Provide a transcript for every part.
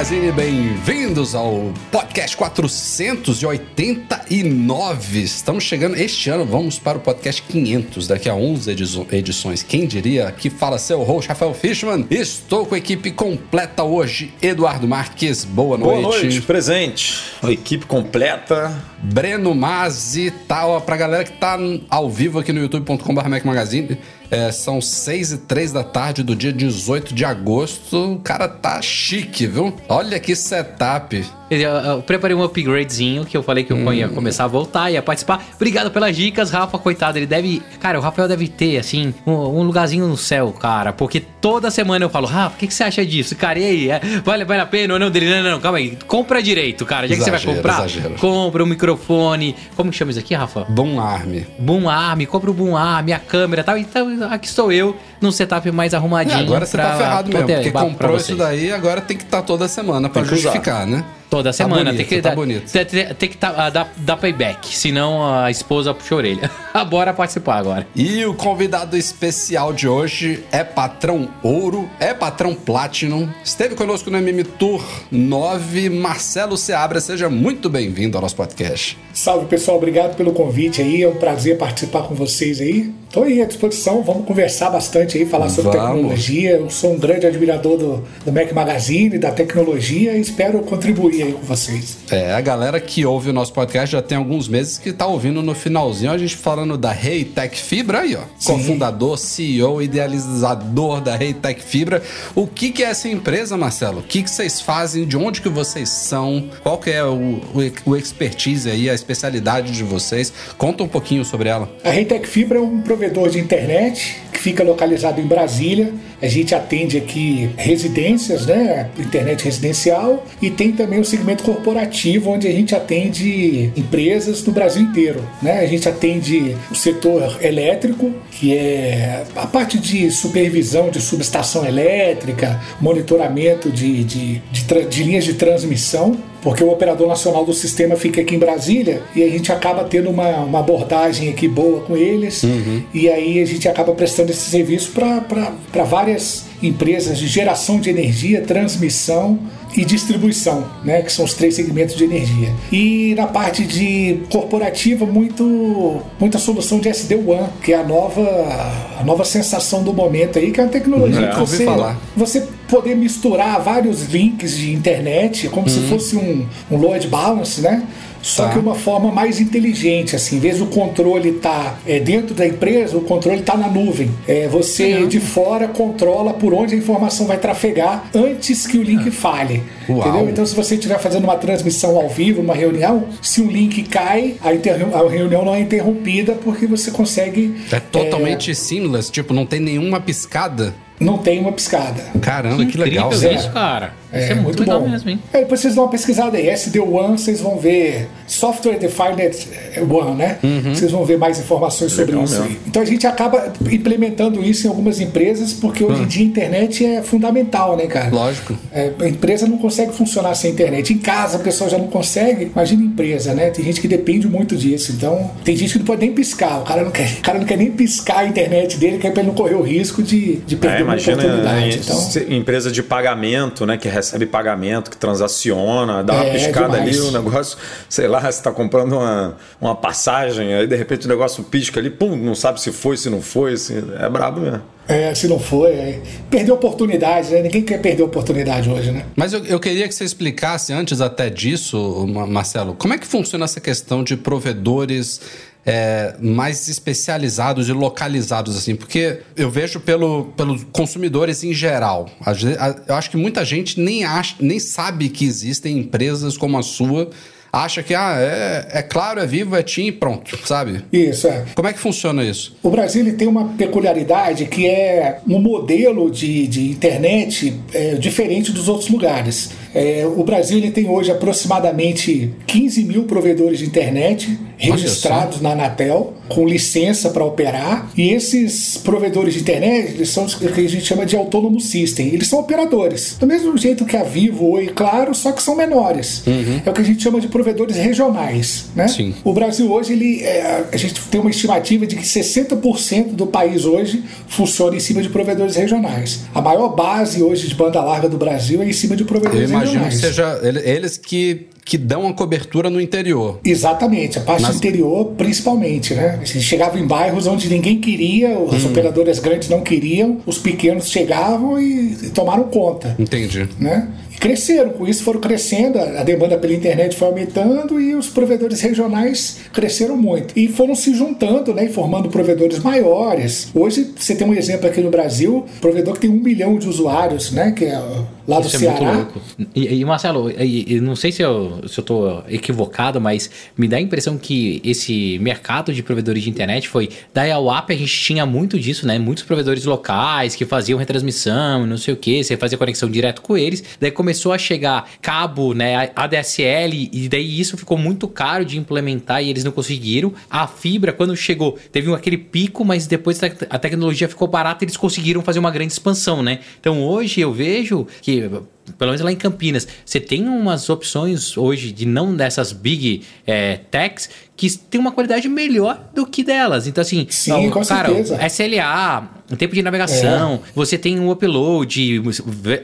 Magazine, bem-vindos ao podcast 489. Estamos chegando este ano, vamos para o podcast 500, daqui a 11 edições. Quem diria? Aqui fala seu host, Rafael Fishman. Estou com a equipe completa hoje. Eduardo Marques, boa noite. Boa noite, presente. A equipe completa. Breno Mazzi, tal, pra galera que tá ao vivo aqui no youtube.com.br Magazine. É, são 6 e 3 da tarde do dia 18 de agosto. O cara tá chique, viu? Olha que setup. Eu, preparei um upgradezinho que eu falei que eu hum. ia começar a voltar, ia participar. Obrigado pelas dicas, Rafa, coitado. Ele deve. Cara, o Rafael deve ter, assim, um, um lugarzinho no céu, cara. Porque toda semana eu falo, Rafa, o que, que, você acha disso? Cara, e aí? É, vale, vale a pena ou não? Dele, não, não, não, calma aí. Compra direito, cara. Já exagero, que você vai comprar, exagero. compra o um microfone. Como que chama isso aqui, Rafa? Boom Arm. Boom Arm, compra o Boom Arm, a câmera e tal. Então, aqui estou eu, num setup mais arrumadinho. É, agora você tá ferrado mesmo, porque comprou isso daí, agora tem que estar tá toda semana pra justificar, né? Toda semana. Tá bonito, tem que, tá dar, bonito. Tem, tem, tem que tá, dar, dar payback, senão a esposa puxa a orelha. Bora participar agora. E o convidado especial de hoje é patrão ouro, é patrão platinum. Esteve conosco no MM Tour 9, Marcelo Seabra. Seja muito bem-vindo ao nosso podcast. Salve pessoal, obrigado pelo convite aí. É um prazer participar com vocês aí. Estou aí à disposição, vamos conversar bastante aí, falar sobre vamos. tecnologia. Eu sou um grande admirador do, do Mac Magazine, da tecnologia e espero contribuir aí com vocês. É, a galera que ouve o nosso podcast já tem alguns meses que está ouvindo no finalzinho a gente falando da Reitec Fibra aí, ó. Sim. Cofundador, CEO, idealizador da Reitec Fibra. O que, que é essa empresa, Marcelo? O que, que vocês fazem? De onde que vocês são? Qual que é o, o, o expertise aí, a especialidade de vocês? Conta um pouquinho sobre ela. A Reitec Fibra é um provedor de internet que fica localizado em Brasília. A gente atende aqui residências, né, internet residencial, e tem também o segmento corporativo, onde a gente atende empresas no Brasil inteiro. Né? A gente atende o setor elétrico, que é a parte de supervisão de subestação elétrica, monitoramento de, de, de, de linhas de transmissão porque o operador nacional do sistema fica aqui em Brasília e a gente acaba tendo uma, uma abordagem aqui boa com eles uhum. e aí a gente acaba prestando esse serviço para várias empresas de geração de energia, transmissão e distribuição, né, que são os três segmentos de energia. E na parte de corporativa, muito, muita solução de SD-WAN, que é a nova, a nova sensação do momento aí, que é uma tecnologia é, que você, você poder misturar vários links de internet, como uhum. se fosse um, um load balance, né? Só tá. que uma forma mais inteligente, assim, em vez do controle estar tá, é, dentro da empresa, o controle está na nuvem. É, você uhum. de fora controla por onde a informação vai trafegar antes que o link ah. falhe. Entendeu? Então, se você estiver fazendo uma transmissão ao vivo, uma reunião, se o link cai, a, a reunião não é interrompida porque você consegue. É totalmente é... seamless, tipo, não tem nenhuma piscada não tem uma piscada. Caramba, que, que legal. isso, cara. É, isso é muito, muito legal bom. mesmo, hein? É, depois vocês dão uma pesquisada aí. SD-WAN, vocês vão ver Software Defined WAN, né? Uhum. Vocês vão ver mais informações sobre legal isso aí. Então a gente acaba implementando isso em algumas empresas, porque hoje em uhum. dia a internet é fundamental, né, cara? Lógico. É, a empresa não consegue funcionar sem internet. Em casa a pessoa já não consegue. Imagina empresa, né? Tem gente que depende muito disso. Então, tem gente que não pode nem piscar. O cara não quer, o cara não quer nem piscar a internet dele, quer pra ele não correr o risco de, de perder é, uma oportunidade. Então, empresa de pagamento, né? Que recebe pagamento, que transaciona, dá uma é, piscada ali, o negócio, sei lá, você está comprando uma, uma passagem, aí de repente o negócio pisca ali, pum, não sabe se foi, se não foi, se, é brabo mesmo. É, se não foi. É. Perdeu oportunidade, né? Ninguém quer perder oportunidade hoje, né? Mas eu, eu, queria que você explicasse, antes até disso, Marcelo, como é que funciona essa questão de provedores é, mais especializados e localizados, assim? Porque eu vejo pelo, pelos consumidores em geral. Eu acho que muita gente nem, acha, nem sabe que existem empresas como a sua acha que ah, é, é claro, é vivo, é TIM pronto, sabe? Isso, é. Como é que funciona isso? O Brasil ele tem uma peculiaridade que é um modelo de, de internet é, diferente dos outros lugares. É, o Brasil ele tem hoje aproximadamente 15 mil provedores de internet registrados na Anatel, com licença para operar. E esses provedores de internet eles são o que a gente chama de autônomo system. Eles são operadores. Do mesmo jeito que a Vivo, Oi, Claro, só que são menores. Uhum. É o que a gente chama de provedores regionais. Né? Sim. O Brasil hoje, ele, é, a gente tem uma estimativa de que 60% do país hoje funciona em cima de provedores regionais. A maior base hoje de banda larga do Brasil é em cima de provedores Eu imagino regionais. que seja eles que que dão a cobertura no interior. Exatamente, a parte Nas... interior principalmente, né? A gente chegava em bairros onde ninguém queria, as hum. operadoras grandes não queriam, os pequenos chegavam e, e tomaram conta. Entendi. Né? Cresceram. Com isso foram crescendo, a demanda pela internet foi aumentando e os provedores regionais cresceram muito. E foram se juntando né, e formando provedores maiores. Hoje, você tem um exemplo aqui no Brasil, provedor que tem um milhão de usuários, né? Que é lá do Isso Ceará. É muito louco. E, e Marcelo, e, e não sei se eu estou equivocado, mas me dá a impressão que esse mercado de provedores de internet foi da IAWAP, a gente tinha muito disso, né? Muitos provedores locais que faziam retransmissão, não sei o que, você fazia conexão direto com eles. Daí começou começou a chegar cabo, né, ADSL, e daí isso ficou muito caro de implementar e eles não conseguiram. A fibra, quando chegou, teve aquele pico, mas depois a tecnologia ficou barata e eles conseguiram fazer uma grande expansão, né? Então hoje eu vejo que But. Pelo menos lá em Campinas, você tem umas opções hoje de não dessas big é, techs que tem uma qualidade melhor do que delas. Então, assim, Sim, ó, com cara, certeza. SLA, tempo de navegação, é. você tem um upload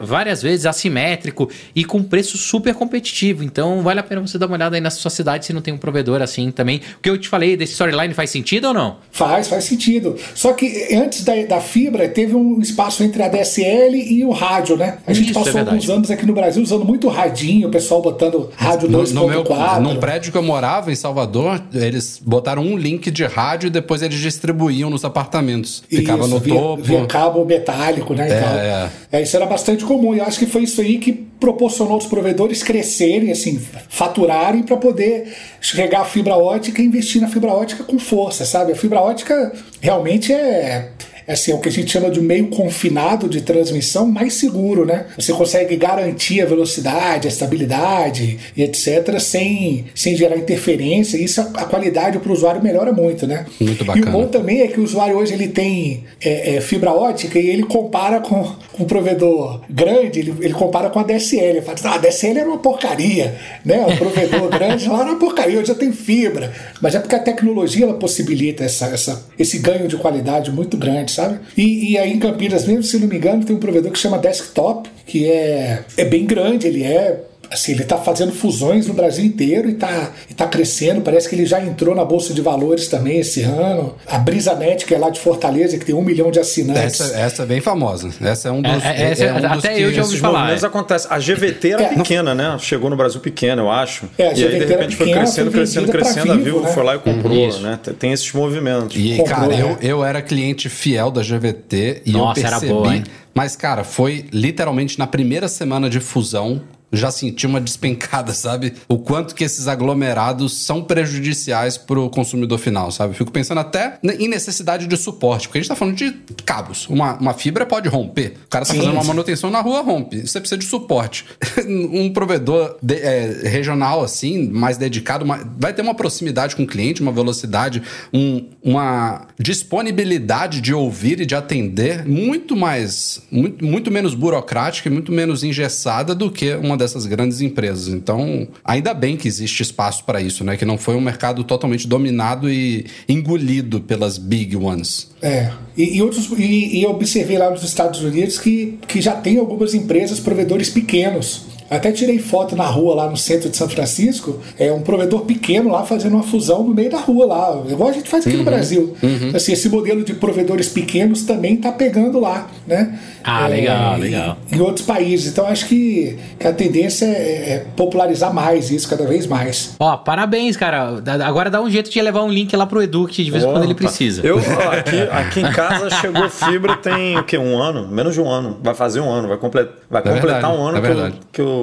várias vezes assimétrico e com preço super competitivo. Então, vale a pena você dar uma olhada aí na sua cidade se não tem um provedor assim também. O que eu te falei desse storyline faz sentido ou não? Faz, faz sentido. Só que antes da, da fibra, teve um espaço entre a DSL e o rádio, né? A gente Isso, passou é alguns anos aqui no Brasil usando muito radinho, o pessoal botando rádio 2.4. Num prédio que eu morava em Salvador, eles botaram um link de rádio e depois eles distribuíam nos apartamentos. Ficava isso, no via, topo. Via cabo metálico, né? É, é. é, isso era bastante comum. E eu acho que foi isso aí que proporcionou os provedores crescerem, assim, faturarem para poder chegar a fibra ótica e investir na fibra ótica com força, sabe? A fibra ótica realmente é assim, é o que a gente chama de meio confinado de transmissão mais seguro, né? Você consegue garantir a velocidade, a estabilidade e etc. sem, sem gerar interferência. E isso a, qualidade para o usuário melhora muito, né? Muito bacana. E o bom também é que o usuário hoje ele tem é, é, fibra ótica e ele compara com, com um provedor grande, ele, ele compara com a DSL. Ele fala, ah, a DSL era uma porcaria, né? O provedor grande lá era uma porcaria, hoje já tem fibra. Mas é porque a tecnologia ela possibilita essa, essa, esse ganho de qualidade muito grande sabe? E, e aí em Campinas mesmo, se não me engano, tem um provedor que chama Desktop, que é, é bem grande, ele é Assim, ele está fazendo fusões no Brasil inteiro e está e tá crescendo. Parece que ele já entrou na Bolsa de Valores também esse ano. A BrisaNet, que é lá de Fortaleza, que tem um milhão de assinantes. Essa, essa é bem famosa. Essa é um dos. É, é, é um até dos eu já ouvi falar. Esses acontece. A GVT era é. pequena, né? Chegou no Brasil pequena, eu acho. É, a GVT e aí, de repente, foi crescendo, foi crescendo, crescendo. a Vivo né? foi lá e comprou, né? Tem esses movimentos. E, comprou, cara, eu, eu era cliente fiel da GVT e Nossa, eu percebi. Era boa, hein? Mas, cara, foi literalmente na primeira semana de fusão já senti uma despencada, sabe? O quanto que esses aglomerados são prejudiciais pro consumidor final, sabe? Fico pensando até em necessidade de suporte, porque a gente tá falando de cabos. Uma, uma fibra pode romper. O cara tá sim, fazendo uma manutenção na rua, rompe. Você precisa de suporte. um provedor de, é, regional, assim, mais dedicado, uma, vai ter uma proximidade com o cliente, uma velocidade, um, uma disponibilidade de ouvir e de atender muito mais, muito, muito menos burocrática e muito menos engessada do que uma dessas grandes empresas. Então, ainda bem que existe espaço para isso, né? Que não foi um mercado totalmente dominado e engolido pelas big ones. É. E, e outros, e, e observei lá nos Estados Unidos que, que já tem algumas empresas, provedores pequenos Até tirei foto na rua lá no centro de São Francisco, é um provedor pequeno lá fazendo uma fusão no meio da rua lá, igual a gente faz aqui uhum, no Brasil. Uhum. Assim, esse modelo de provedores pequenos também está pegando lá, né? Ah, é, legal, legal. Em outros países. Então acho que, que a tendência é, é, popularizar mais isso cada vez mais. Ó, parabéns, cara. Agora dá um jeito de levar um link lá pro Edu, que de vez em quando ele precisa. Eu, ó, aqui, aqui em casa chegou fibra tem o quê? Um ano? Menos de um ano. Vai fazer um ano. Vai, comple vai é completar verdade, um ano é que, eu, que eu.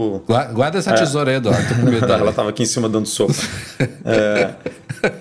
Guarda essa tesoura aí, Eduardo. Ela tava aqui em cima dando sopa. é,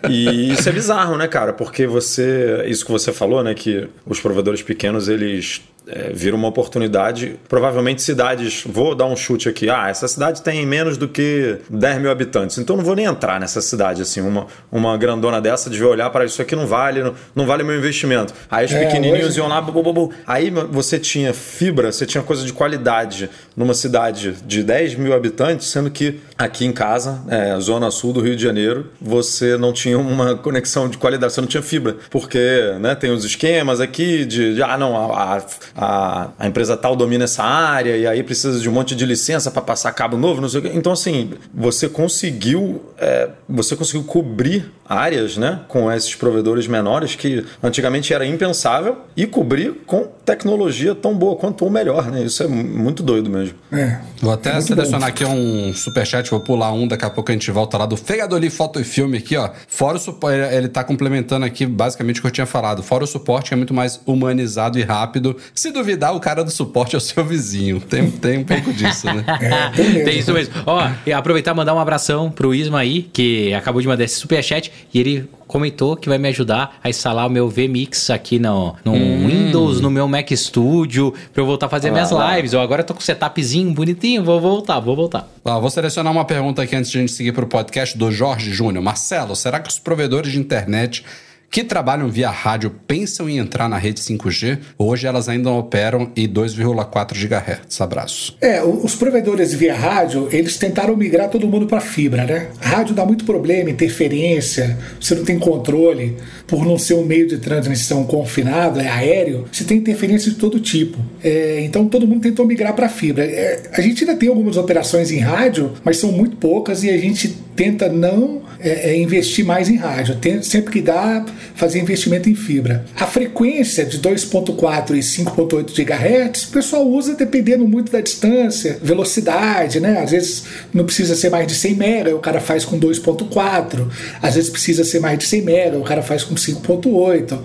e isso é bizarro, né, cara? Porque você. Isso que você falou, né? Que os provedores pequenos, eles é, vira uma oportunidade. Provavelmente cidades, vou dar um chute aqui, ah, essa cidade tem menos do que 10 mil habitantes, então não vou nem entrar nessa cidade, assim, uma, uma grandona dessa, de olhar para isso aqui não vale, não, não vale meu investimento. Aí os é, pequenininhos hoje... iam lá, bu, bu, bu. aí você tinha fibra, você tinha coisa de qualidade numa cidade de 10 mil habitantes, sendo que aqui em casa, é, zona sul do Rio de Janeiro, você não tinha uma conexão de qualidade, você não tinha fibra, porque né, tem os esquemas aqui de, de ah, não, a, a a, empresa tal domina essa área e aí precisa de um monte de licença para passar cabo novo, não sei o quê. Então, assim, você conseguiu, é, você conseguiu cobrir áreas né, com esses provedores menores que antigamente era impensável e cobrir com tecnologia tão boa quanto ou melhor. Né? Isso é muito doido mesmo. É, vou até selecionar bom. aqui um superchat, vou pular um, daqui a pouco a gente volta lá do Fegadoli Foto e Filme aqui, ó. Fora o suporte, ele tá complementando aqui basicamente o que eu tinha falado. Fora o suporte, que é muito mais humanizado e rápido. Se duvidar, o cara do suporte é o seu vizinho. Tem, tem um pouco disso, né? É, tem, tem, isso mesmo. Ó, e aproveitar e mandar um abração pro Isma aí, que acabou de mandar esse superchat, e ele comentou que vai me ajudar a instalar o meu VMix aqui no, no hum. Windows, no meu Mac Studio, pra eu voltar a fazer ah, minhas lives. Eu agora tô com o setupzinho bonitinho, vou voltar, vou voltar. Ah, vou selecionar uma pergunta aqui antes de a gente seguir pro podcast do Jorge Júnior. Marcelo, será que os provedores de internet que trabalham via rádio pensam em entrar na rede 5G. Hoje elas ainda operam em 2,4 GHz. Abraço. É, os provedores via rádio, eles tentaram migrar todo mundo para fibra, né? Rádio dá muito problema, interferência, você não tem controle, por não ser um meio de transmissão confinado, é aéreo, você tem interferência de todo tipo. É, então todo mundo tentou migrar para fibra. É, a gente ainda tem algumas operações em rádio, mas são muito poucas e a gente tenta não é, é investir mais em rádio. Tem, sempre que dá, fazer investimento em fibra. A frequência de 2.4 e 5.8 GHz, o pessoal usa dependendo muito da distância, velocidade, né? Às vezes não precisa ser mais de 100 MB, o cara faz com 2.4. Às vezes precisa ser mais de 100 MB, o cara faz com 5.8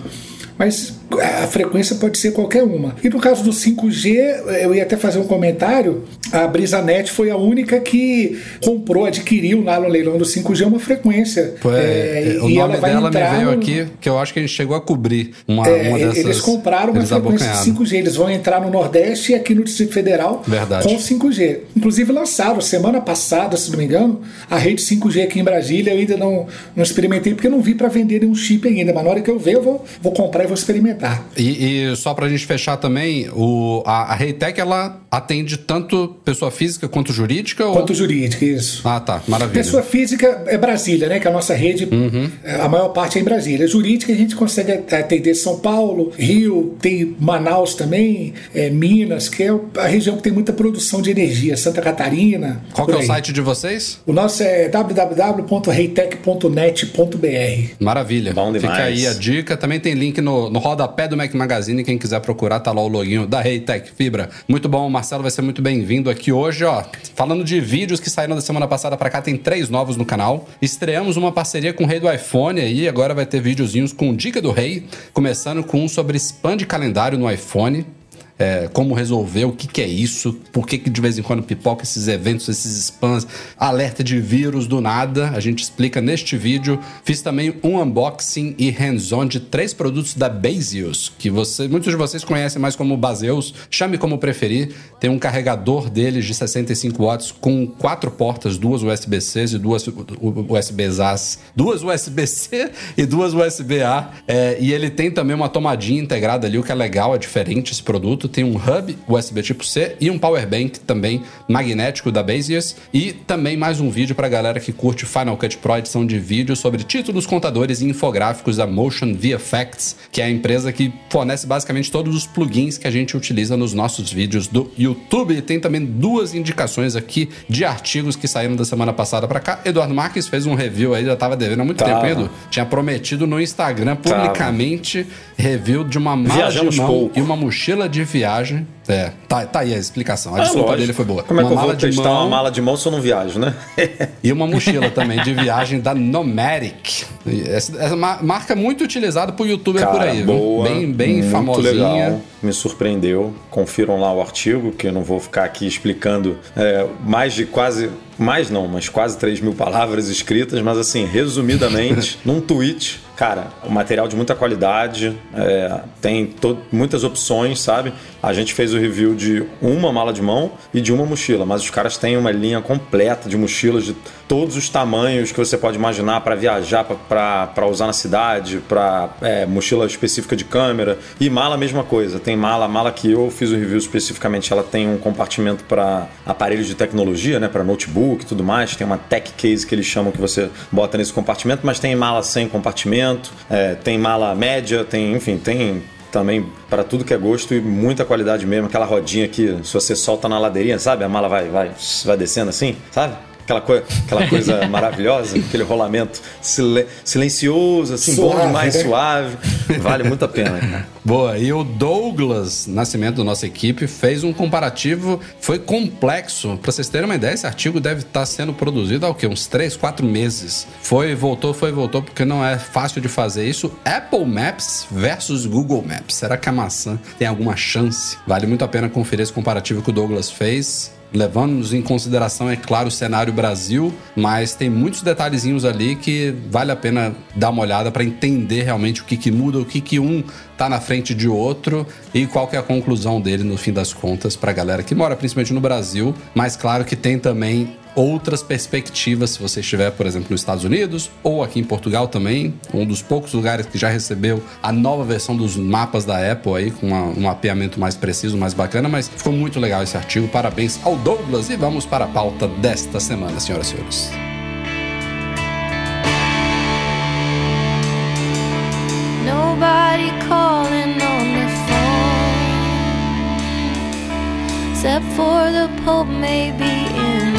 mas a frequência pode ser qualquer uma. E no caso do 5G, eu ia até fazer um comentário, a BrisaNet foi a única que comprou, adquiriu lá no leilão do 5G uma frequência. É, é, o nome dela me veio no... aqui, que eu acho que a gente chegou a cobrir uma, é, uma dessas... Eles compraram uma frequência de 5G, eles vão entrar no Nordeste e aqui no Distrito Federal Verdade. com 5G. Inclusive lançaram semana passada, se não me engano, a rede 5G aqui em Brasília, eu ainda não, não experimentei porque eu não vi para vender nenhum chip ainda, mas na hora que eu ver eu vou, vou comprar e vou experimentar. E, e só pra gente fechar também, o, a, a Reitec, ela atende tanto pessoa física quanto jurídica? Quanto ou... jurídica, isso. Ah, tá. Maravilha. Pessoa física é Brasília, né? Que é a nossa rede, uhum. É, a maior parte é em Brasília. Jurídica a gente consegue atender São Paulo, Rio, tem Manaus também, é, Minas, que é a região que tem muita produção de energia, Santa Catarina. Qual é o site de vocês? O nosso é www.reitec.net.br. Maravilha. Bom demais. Fica aí a dica. Também tem link no, no rodapé do Mac Magazine. Quem quiser procurar, tá lá o loginho da Reitec Fibra. Muito bom, Marcelo vai ser muito bem-vindo aqui hoje, ó. Falando de vídeos que saíram da semana passada para cá, tem três novos no canal. Estreamos uma parceria com o Rei do iPhone aí, agora vai ter videozinhos com dica do Rei, começando com um sobre spam de calendário no iPhone é, como resolver, o que, que é isso, por que, que de vez em quando pipoca esses eventos, esses spams, alerta de vírus do nada. A gente explica neste vídeo. Fiz também um unboxing e hands-on de três produtos da Baseus, que você, muitos de vocês conhecem mais como Baseus, chame como preferir. Tem um carregador deles de 65 watts com quatro portas, duas USB-C e duas USB-As, duas USB-C e duas USB-A. É, e ele tem também uma tomadinha integrada ali, o que é legal, é diferente esse produto carregamento, tem um hub USB tipo C e um power bank também magnético da Beziers e também mais um vídeo para galera que curte Final Cut Pro edição de vídeo sobre títulos, contadores e infográficos da Motion VFX, que é a empresa que fornece basicamente todos os plugins que a gente utiliza nos nossos vídeos do YouTube. E tem também duas indicações aqui de artigos que saíram da semana passada para cá. Eduardo Marques fez um review aí, já tava devendo há muito Tava. tempo, Edu. Tinha prometido no Instagram publicamente review de uma mala Viajamos de mão pouco. e uma mochila de viagem. É, tá, tá aí a explicação. A desculpa lógico. dele foi boa. Como é uma que eu vou testar mão uma mala de mão se eu não viajo, né? e uma mochila também de viagem da Nomadic. Essa, essa ma- marca muito utilizada por youtuber por aí, boa, Bem, bem famosinha. legal, me surpreendeu. Confiram lá o artigo, que eu não vou ficar aqui explicando é, mais de quase. Mais não, mas quase 3 mil palavras escritas, mas assim, resumidamente, num tweet, cara, o material de muita qualidade, é, tem muitas opções, sabe? A gente fez o review de uma mala de mão e de uma mochila, mas os caras têm uma linha completa de mochilas de todos os tamanhos que você pode imaginar para viajar, para usar na cidade, para mochila específica de câmera e mala mesma coisa. Tem mala, a mala que eu fiz o review especificamente, ela tem um compartimento para aparelhos de tecnologia, né, para notebook e tudo mais. Tem uma tech case que eles chamam que você bota nesse compartimento, mas tem mala sem compartimento, é, tem mala média, tem, enfim, tem também para tudo que é gosto e muita qualidade mesmo. Aquela rodinha que se você solta na ladeirinha, sabe? A mala vai, vai, vai descendo assim, sabe? Aquela, coi aquela coisa maravilhosa, aquele rolamento silen silencioso, assim, bom Suave, demais, né? suave. Vale muito a pena, cara. Boa, e o Douglas Nascimento da nossa equipe fez um comparativo, foi complexo. Pra vocês terem uma ideia, esse artigo deve estar sendo produzido há o quê? Uns 3, 4 meses. Foi, voltou, foi, voltou, porque não é fácil de fazer isso. Apple Maps versus Google Maps. Será que a maçã tem alguma chance? Vale muito a pena conferir esse comparativo que o Douglas fez. Levando em consideração, é claro, o cenário Brasil, mas tem muitos detalhezinhos ali que vale a pena dar uma olhada para entender realmente o que, que muda, o que, que um tá na frente de outro e qual que é a conclusão dele no fim das contas para a galera que mora principalmente no Brasil, mas claro que tem também outras perspectivas se você estiver, por exemplo, nos Estados Unidos ou aqui em Portugal também, um dos poucos lugares que já recebeu a nova versão dos mapas da Apple aí com uma- um mapeamento mais preciso, mais bacana, mas ficou muito legal esse artigo. Parabéns ao Douglas e vamos para a pauta desta semana, senhoras e senhores. Nobody calling on the phone except for the Pope, maybe in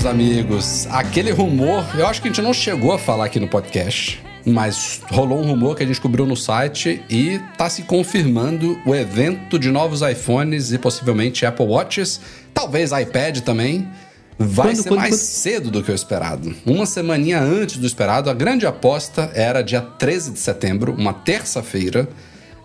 meus amigos, aquele rumor, eu acho que a gente não chegou a falar aqui no podcast, mas rolou um rumor que a gente cobriu no site e tá se confirmando o evento de novos iPhones e possivelmente Apple Watches, talvez iPad também. Vai Quando, ser quando, mais quando? cedo do que o esperado. Uma semaninha antes do esperado, a grande aposta era dia 13 de setembro, uma terça-feira.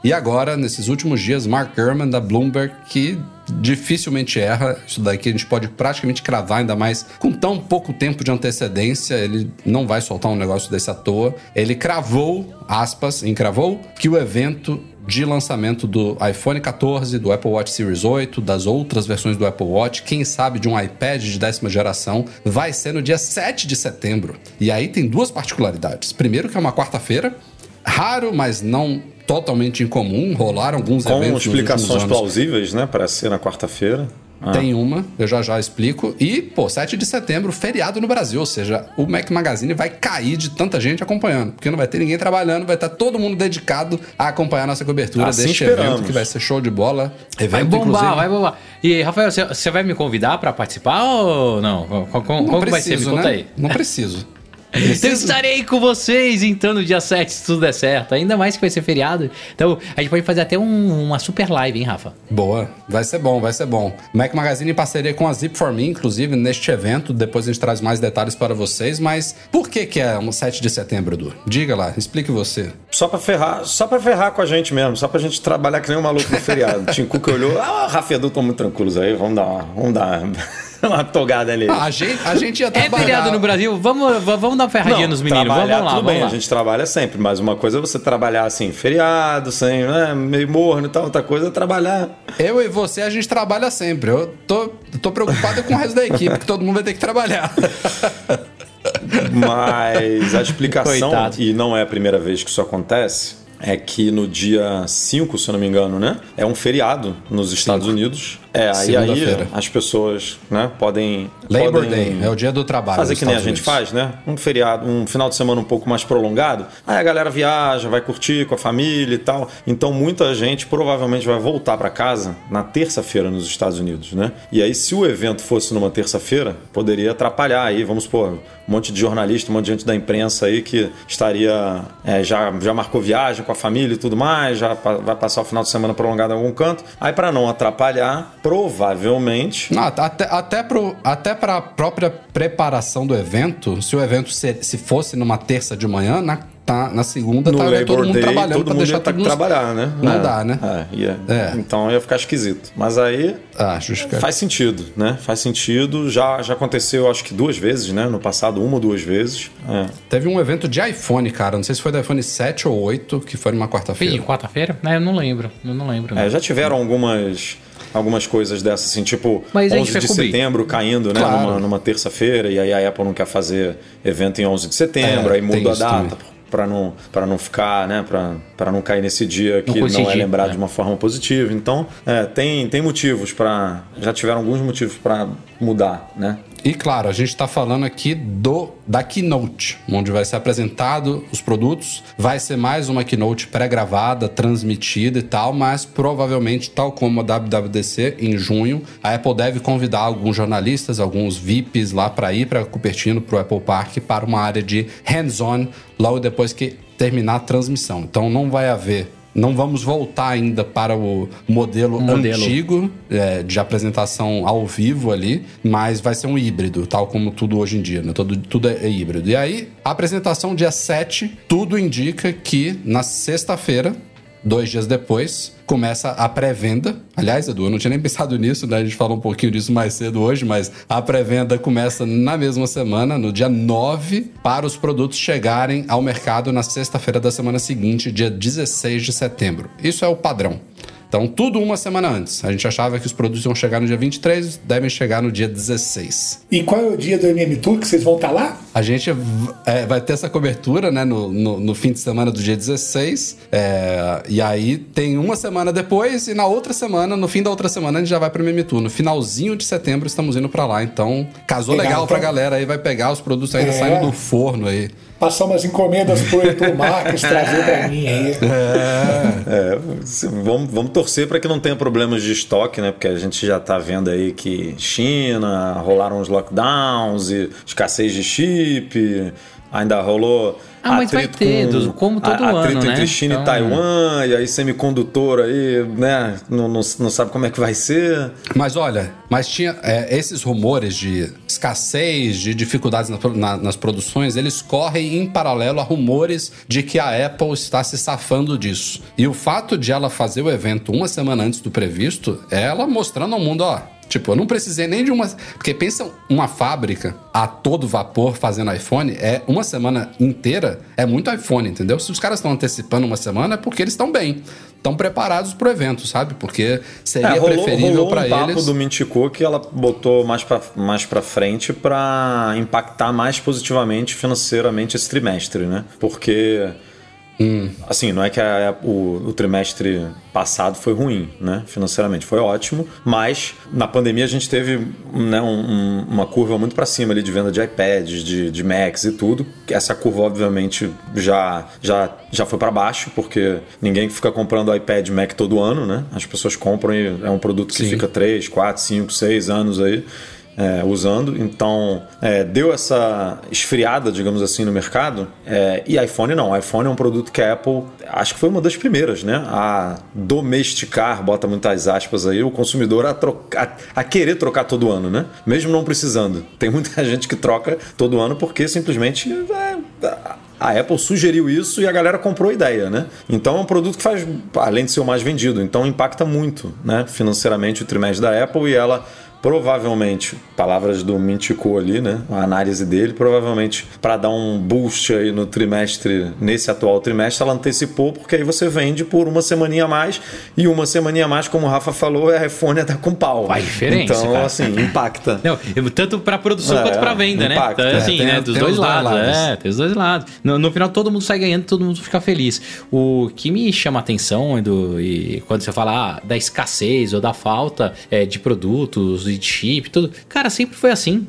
E agora, nesses últimos dias, Mark Gurman da Bloomberg, que dificilmente erra, isso daqui a gente pode praticamente cravar, ainda mais com tão pouco tempo de antecedência, ele não vai soltar um negócio desse à toa. Ele cravou, aspas, encravou, que o evento de lançamento do iPhone 14, do Apple Watch Series 8, das outras versões do Apple Watch, quem sabe de um iPad de décima geração, vai ser no dia 7 de setembro. E aí tem duas particularidades. Primeiro que é uma quarta-feira, raro, mas não totalmente incomum, rolaram alguns Com eventos nos explicações plausíveis, né? Para ser na quarta-feira. Ah. Tem uma, eu já já explico. E, pô, 7 de setembro, feriado no Brasil. Ou seja, o Mac Magazine vai cair de tanta gente acompanhando. Porque não vai ter ninguém trabalhando, vai estar todo mundo dedicado a acompanhar nossa cobertura Assim deste esperamos. evento, que vai ser show de bola. Evento, Vai bombar, inclusive, vai bombar. E Rafael, você- vai me convidar pra participar ou não? Como, Não como que vai ser? Me preciso, conta né? aí. Não preciso. Então Preciso. estarei com vocês então no dia 7, se tudo der certo. Ainda mais que vai ser feriado. Então a gente pode fazer até um- uma super live, hein, Rafa? Boa, vai ser bom, vai ser bom. Mac Magazine em parceria com a Zip for Me, inclusive, neste evento. Depois a gente traz mais detalhes para vocês. Mas por que, que é um 7 de setembro, Edu? Diga lá, explique você. Só pra ferrar, só pra ferrar com a gente mesmo, só pra gente trabalhar que nem um maluco no feriado. Tim Cook olhou, ah, Rafa e Edu estão muito tranquilos aí, vamos dar uma, vamos dar uma- uma togada nele. Ah, a, gente, a gente ia É trabalhar... feriado no Brasil? Vamos, vamos dar uma ferradinha nos meninos. Vamos, trabalhar vamos lá, tudo vamos bem, lá. a gente trabalha sempre, mas uma coisa é você trabalhar assim, feriado, sem, né, meio morno e tal, outra coisa é trabalhar. Eu e você, a gente trabalha sempre. Eu tô, tô preocupado com o resto da equipe, que todo mundo vai ter que trabalhar. Mas a explicação, Coitado. e não é a primeira vez que isso acontece, é que no dia 5, se eu não me engano, né? É um feriado nos Estados Unidos. É, aí, aí as pessoas né, podem. Labor podem Day, é o dia do trabalho. Fazer que nem a Estados gente Unidos. faz, né? Um feriado, um final de semana um pouco mais prolongado. Aí a galera viaja, vai curtir com a família e tal. Então muita gente provavelmente vai voltar para casa na terça-feira nos Estados Unidos, né? E aí se o evento fosse numa terça-feira, poderia atrapalhar aí, vamos supor, um monte de jornalista, um monte de gente da imprensa aí que estaria é, já já marcou viagem com a família e tudo mais, já vai passar o final de semana prolongado em algum canto. Aí para não atrapalhar, provavelmente Não, até, até, pro, até para a própria preparação do evento, se o evento se, se fosse numa terça de manhã, na, tá, na segunda no estaria todo Labor mundo Day, trabalhando todo para mundo deixar tudo nos- trabalhar, né? Não É, dá, né? é, ia- É. Então ia ficar esquisito. Mas aí Ah, faz sentido, né? Faz sentido. Já, já aconteceu, acho que duas vezes, né? No passado, uma ou duas vezes. É. Teve um evento de iPhone, cara. Não sei se foi do iPhone 7 ou 8, que foi numa Ih, quarta-feira. quarta-feira? É, eu não lembro. Eu não lembro. É, já tiveram algumas algumas coisas dessas, assim, tipo Mas a gente 11 vai de cobrir. setembro caindo, né? Claro. Numa, numa terça-feira, e aí a Apple não quer fazer evento em 11 de setembro, É, aí muda a data. também. Pra não, pra não ficar, né? Pra não cair nesse dia que não, é coincidir, lembrado né? de uma forma positiva. Então, é, tem, tem motivos para Já tiveram alguns motivos para mudar, né? E claro, a gente está falando aqui do da keynote, onde vai ser apresentado os produtos. Vai ser mais uma keynote pré-gravada, transmitida e tal, mas provavelmente, tal como a WWDC em junho, a Apple deve convidar alguns jornalistas, alguns VIPs lá para ir para Cupertino, para o Apple Park, para uma área de hands-on logo depois que terminar a transmissão. Então não vai haver não vamos voltar ainda para o modelo, Modelo. antigo é, de apresentação ao vivo ali, mas vai ser um híbrido, tal como tudo hoje em dia, né? Tudo, tudo é híbrido. E aí, apresentação dia 7, tudo indica que na sexta-feira, dois dias depois, começa a pré-venda. Aliás, Edu, eu não tinha nem pensado nisso, né? A gente falou um pouquinho disso mais cedo hoje, mas a pré-venda começa na mesma semana, no dia 9, para os produtos chegarem ao mercado na sexta-feira da semana seguinte, dia 16 de setembro. Isso é o padrão. Então, tudo uma semana antes. A gente achava que os produtos iam chegar no dia 23, devem chegar no dia 16. E qual é o dia do MM Tour que vocês vão estar lá? A gente é, vai ter essa cobertura né, no, no, no fim de semana do dia 16. é, e aí tem uma semana depois, e na outra semana, no fim da outra semana, a gente já vai para o Mimitu. No finalzinho de setembro estamos indo para lá. Então, casou Legal, legal, pra então. galera aí, vai pegar os produtos ainda É. saindo do forno aí. Passar umas encomendas pro Heitor Marques trazer pra mim aí. É, se- vamos, vamos torcer para que não tenha problemas de estoque, né? Porque a gente já tá vendo aí que China rolaram os lockdowns e escassez de chip, ainda rolou. Ah, mas vai atrito ter, com- como todo a- ano, Atrito né? entre China Então- e Taiwan, e aí semicondutor aí, né? Não, não, não sabe como é que vai ser. Mas olha, mas tinha é, esses rumores de escassez, de dificuldades na- na- nas produções, eles correm em paralelo a rumores de que a Apple está se safando disso. E o fato de ela fazer o evento uma semana antes do previsto é ela mostrando ao mundo, ó. Tipo, eu não precisei nem de uma. Porque pensa, uma fábrica a todo vapor fazendo iPhone é uma semana inteira, é muito iPhone, entendeu? Se os caras estão antecipando uma semana é porque eles estão bem. Estão preparados pro evento, sabe? Porque seria É, rolou, preferível para um papo eles. do Mintico que ela botou mais pra, mais pra frente para impactar mais positivamente financeiramente esse trimestre, né? Porque, assim, não é que a- o, o trimestre passado foi ruim, né? Financeiramente, foi ótimo, mas na pandemia a gente teve né, um- um- uma curva muito para cima ali de venda de iPads, de, de Macs e tudo. Essa curva, obviamente, já, já, já foi para baixo, porque ninguém fica comprando iPad Mac todo ano, né? As pessoas compram e é um produto que Sim. fica 3, 4, 5, 6 anos aí. É, usando, então é, deu essa esfriada, digamos assim, no mercado. É, e iPhone não, iPhone é um produto que a Apple acho que foi uma das primeiras, né? A domesticar, bota muitas aspas aí, o consumidor a, trocar, a querer trocar todo ano, né? Mesmo não precisando. Tem muita gente que troca todo ano porque simplesmente é, a Apple sugeriu isso e a galera comprou a ideia, né? Então é um produto que faz, além de ser o mais vendido, então impacta muito, né, financeiramente o trimestre da Apple e ela provavelmente, palavras do Mintico ali, né? A análise dele, provavelmente para dar um boost aí no trimestre, nesse atual trimestre, ela antecipou, porque aí você vende por uma semaninha a mais, e uma semaninha a mais, como o Rafa falou, a iPhone tá com pau. Faz diferença, Então, cara. assim, impacta. Não, eu- tanto pra produção É, quanto pra venda, impacta. né? Então, É, assim, tem- né? Dos tem dois os dois lados. lados. É, tem os dois lados. No, no final, todo mundo sai ganhando, todo mundo fica feliz. O que me chama a atenção, Edu, e quando você fala ah, da escassez ou da falta é, de produtos, de chip, tudo. Cara, sempre foi assim.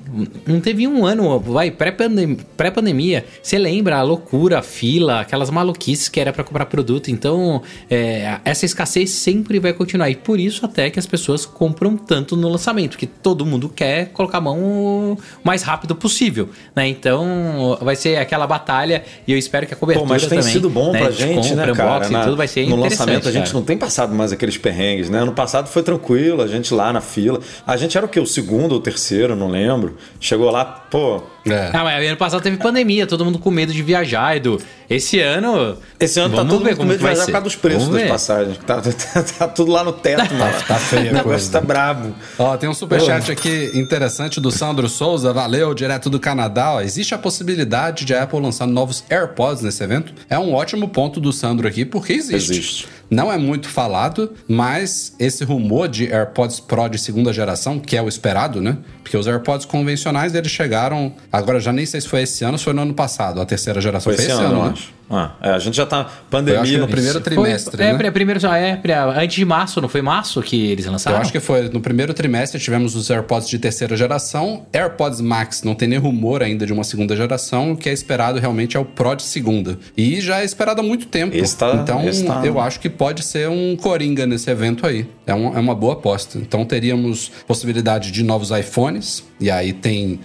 Não teve um ano, vai, pré-pandem- pré-pandemia. Você lembra a loucura, a fila, aquelas maluquices que era pra comprar produto. Então, é, essa escassez sempre vai continuar. E por isso até que as pessoas compram tanto no lançamento, que todo mundo quer colocar a mão o mais rápido possível, né? Então, vai ser aquela batalha e eu espero que a cobertura Pô, mas tem também, sido bom né, pra gente, compra, né, cara? Na- tudo vai ser no lançamento a gente cara. não tem passado mais aqueles perrengues, né? Ano passado foi tranquilo, a gente lá na fila. A gente era o quê? O segundo ou terceiro, não lembro. Chegou lá, pô. É. Ah, mas ano passado teve pandemia, todo mundo com medo de viajar, Edu. Esse ano. Esse ano tá todo mundo com medo de viajar ser. por causa dos preços Vamos das ver. passagens. Tá, tá- tá tudo lá no teto, mano. tá feia a O negócio tá brabo. Ó, tem um superchat aqui interessante do Sandro Souza, valeu, direto do Canadá. Ó, existe a possibilidade de a Apple lançar novos AirPods nesse evento? É um ótimo ponto do Sandro aqui, porque existe. Existe. Não é muito falado, mas esse rumor de AirPods Pro de segunda geração, que é o esperado, né? Porque os AirPods convencionais, eles chegaram... Agora, já nem sei se foi esse ano ou se foi no ano passado, a terceira geração. Foi esse ano, eu né? acho. Ah, é, a gente já tá. Eu Pandemia. acho que no primeiro Foi- trimestre, é, né? pri- primeiro já é, antes de março, não foi março que eles lançaram? Eu acho que foi no primeiro trimestre tivemos os AirPods de terceira geração, AirPods Max não tem nem rumor ainda de uma segunda geração, o que é esperado realmente é o Pro de segunda. E já é esperado há muito tempo. Esse tá- então esse tá- eu acho que pode ser um coringa nesse evento aí. É, um- é uma boa aposta. Então teríamos possibilidade de novos iPhones, e aí tem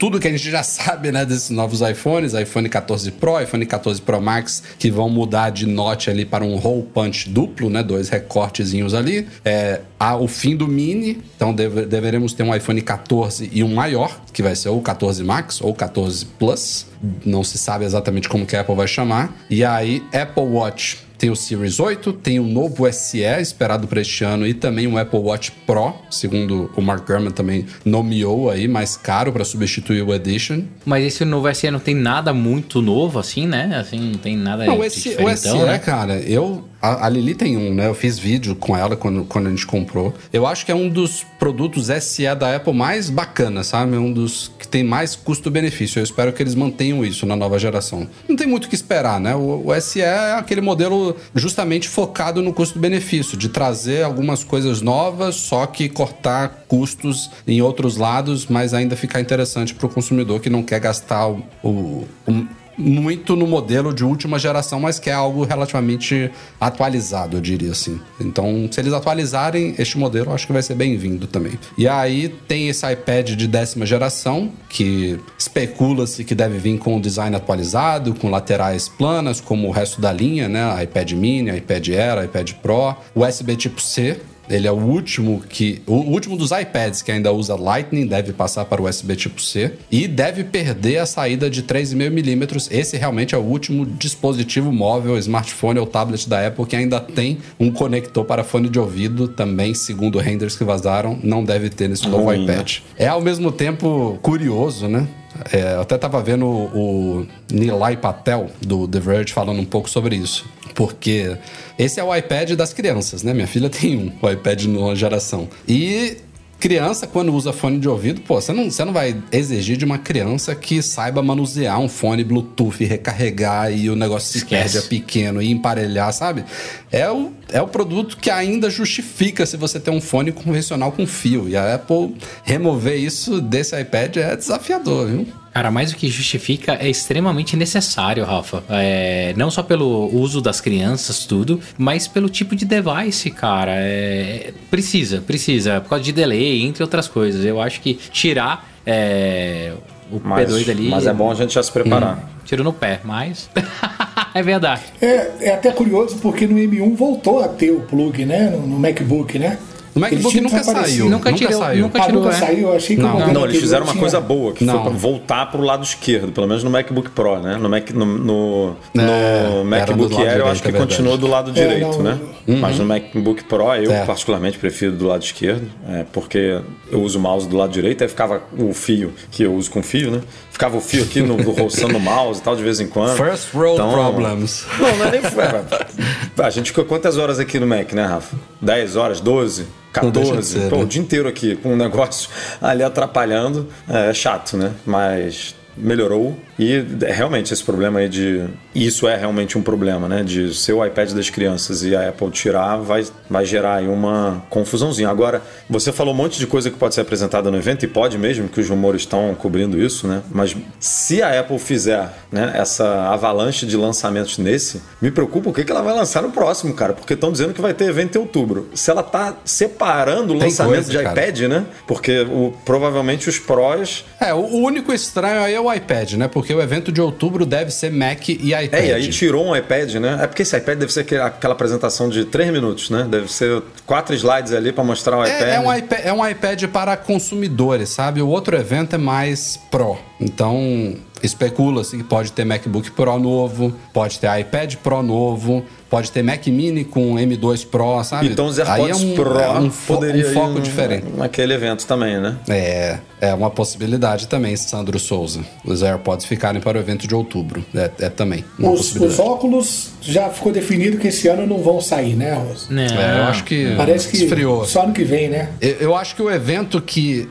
tudo que a gente já sabe, né, desses novos iPhones, iPhone 14 Pro, iPhone 14 Pro Max, que vão mudar de note ali para um hole punch duplo, né, dois recortezinhos ali. É, há o fim do mini, então deve- deveremos ter um iPhone 14 e um maior, que vai ser ou 14 Max ou 14 Plus. Não se sabe exatamente como que a Apple vai chamar. E aí, Apple Watch tem o Series 8, tem o novo SE esperado para este ano e também um Apple Watch Pro, segundo o Mark Gurman também nomeou aí, mais caro para substituir o Edition. Mas esse novo SE não tem nada muito novo, assim, né? Assim, não tem nada Não, esse, o SE, né? cara, eu. A, a Lili tem um, né? Eu fiz vídeo com ela quando, quando a gente comprou. Eu acho que é um dos produtos SE da Apple mais bacana, sabe? É um dos que tem mais custo-benefício. Eu espero que eles mantenham isso na nova geração. Não tem muito o que esperar, né? O, o SE é aquele modelo justamente focado no custo-benefício, de trazer algumas coisas novas, só que cortar custos em outros lados, mas ainda ficar interessante para o consumidor que não quer gastar o- o- o muito no modelo de última geração, mas que é algo relativamente atualizado, eu diria assim. Então, se eles atualizarem este modelo, acho que vai ser bem-vindo também. E aí tem esse iPad de décima geração, que especula-se que deve vir com o design atualizado, com laterais planas, como o resto da linha, né? iPad mini, iPad Air, iPad Pro, USB tipo C, ele é o último que. O último dos iPads que ainda usa Lightning, deve passar para o USB tipo C. E deve perder a saída de 3,5mm. Esse realmente é o último dispositivo móvel, smartphone ou tablet da Apple que ainda tem um conector para fone de ouvido. Também, segundo renders que vazaram, não deve ter nesse novo Ruim, né? iPad. É ao mesmo tempo curioso, né? É, eu até tava vendo o, o Nilay Patel, do The Verge, falando um pouco sobre isso. Porque esse é o iPad das crianças, né? Minha filha tem um, o iPad nova geração. E criança, quando usa fone de ouvido, pô, você não, você não vai exigir de uma criança que saiba manusear um fone Bluetooth, recarregar e o negócio se Esquece. perde, é pequeno e emparelhar, sabe? É o, é o produto que ainda justifica se você tem um fone convencional com fio. E a Apple remover isso desse iPad é desafiador, viu? Cara, mais do que justifica, é extremamente necessário, Rafa. É, não só pelo uso das crianças, tudo, mas pelo tipo de device, cara. É, precisa, precisa. Por causa de delay, entre outras coisas. Eu acho que tirar é, o Mas, P2 ali. mas é bom a gente já se preparar. Tiro no pé, mas. é verdade. É, é até curioso porque no M1 voltou a ter o plug, né? No, no MacBook, né? O MacBook tinham nunca saiu. Nunca tirou- saiu. nunca Ah, tirou, nunca é. saiu? Eu achei que Não. o Não, eles fizeram uma tinha- coisa boa, que Não. foi pra voltar pro lado esquerdo, pelo menos no MacBook Pro, né? No, Mac, no, no, É, no MacBook Air eu acho direito, que é continua do lado É, direito, não, né? Mas no MacBook Pro eu É. particularmente prefiro do lado esquerdo, é, porque eu uso o mouse do lado direito, aí ficava o fio, que eu uso com fio, né? Ficava o fio aqui no, roçando o mouse e tal, de vez em quando. First world Então, problems. Não, não é nem. A gente ficou quantas horas aqui no Mac, né, Rafa? 10 horas, 12? Não deixa de 14? ser, Pô, né? o dia inteiro aqui com um negócio ali atrapalhando. É, chato, né? Mas melhorou e é, realmente esse problema aí de isso é realmente um problema né? De ser o iPad das crianças e a Apple tirar vai, vai gerar aí uma confusãozinha. Agora você falou um monte de coisa que pode ser apresentada no evento e pode mesmo que os rumores estão cobrindo isso né? Mas se a Apple fizer né, essa avalanche de lançamentos nesse me preocupa o que, que ela vai lançar no próximo cara porque estão dizendo que vai ter evento em outubro. Se ela tá separando o Tem lançamento coisa, de cara. iPad né? Porque o, provavelmente os Pros É, o o único estranho aí é o iPad, né? Porque o evento de outubro deve ser Mac e iPad. É, e aí tirou um iPad, né? É porque esse iPad deve ser aquela apresentação de 3 minutos, né? Deve ser quatro slides ali pra mostrar o iPad. É, é um iPad, é um iPad para consumidores, sabe? O outro evento é mais Pro. Então, especula-se que pode ter MacBook Pro novo, pode ter iPad Pro novo, pode ter Mac Mini com M2 Pro, sabe? Então os Aí AirPods é um, Pro é um, fo um foco diferente. naquele evento também, né? É, é uma possibilidade também, Sandro Souza. Os AirPods ficarem para o evento de outubro. É, é também uma Os, os óculos já ficou definido que esse ano não vão sair, né, Rosa? Não. É, eu acho que Parece que esfriou. só ano que vem, né? Eu, eu acho que o evento que.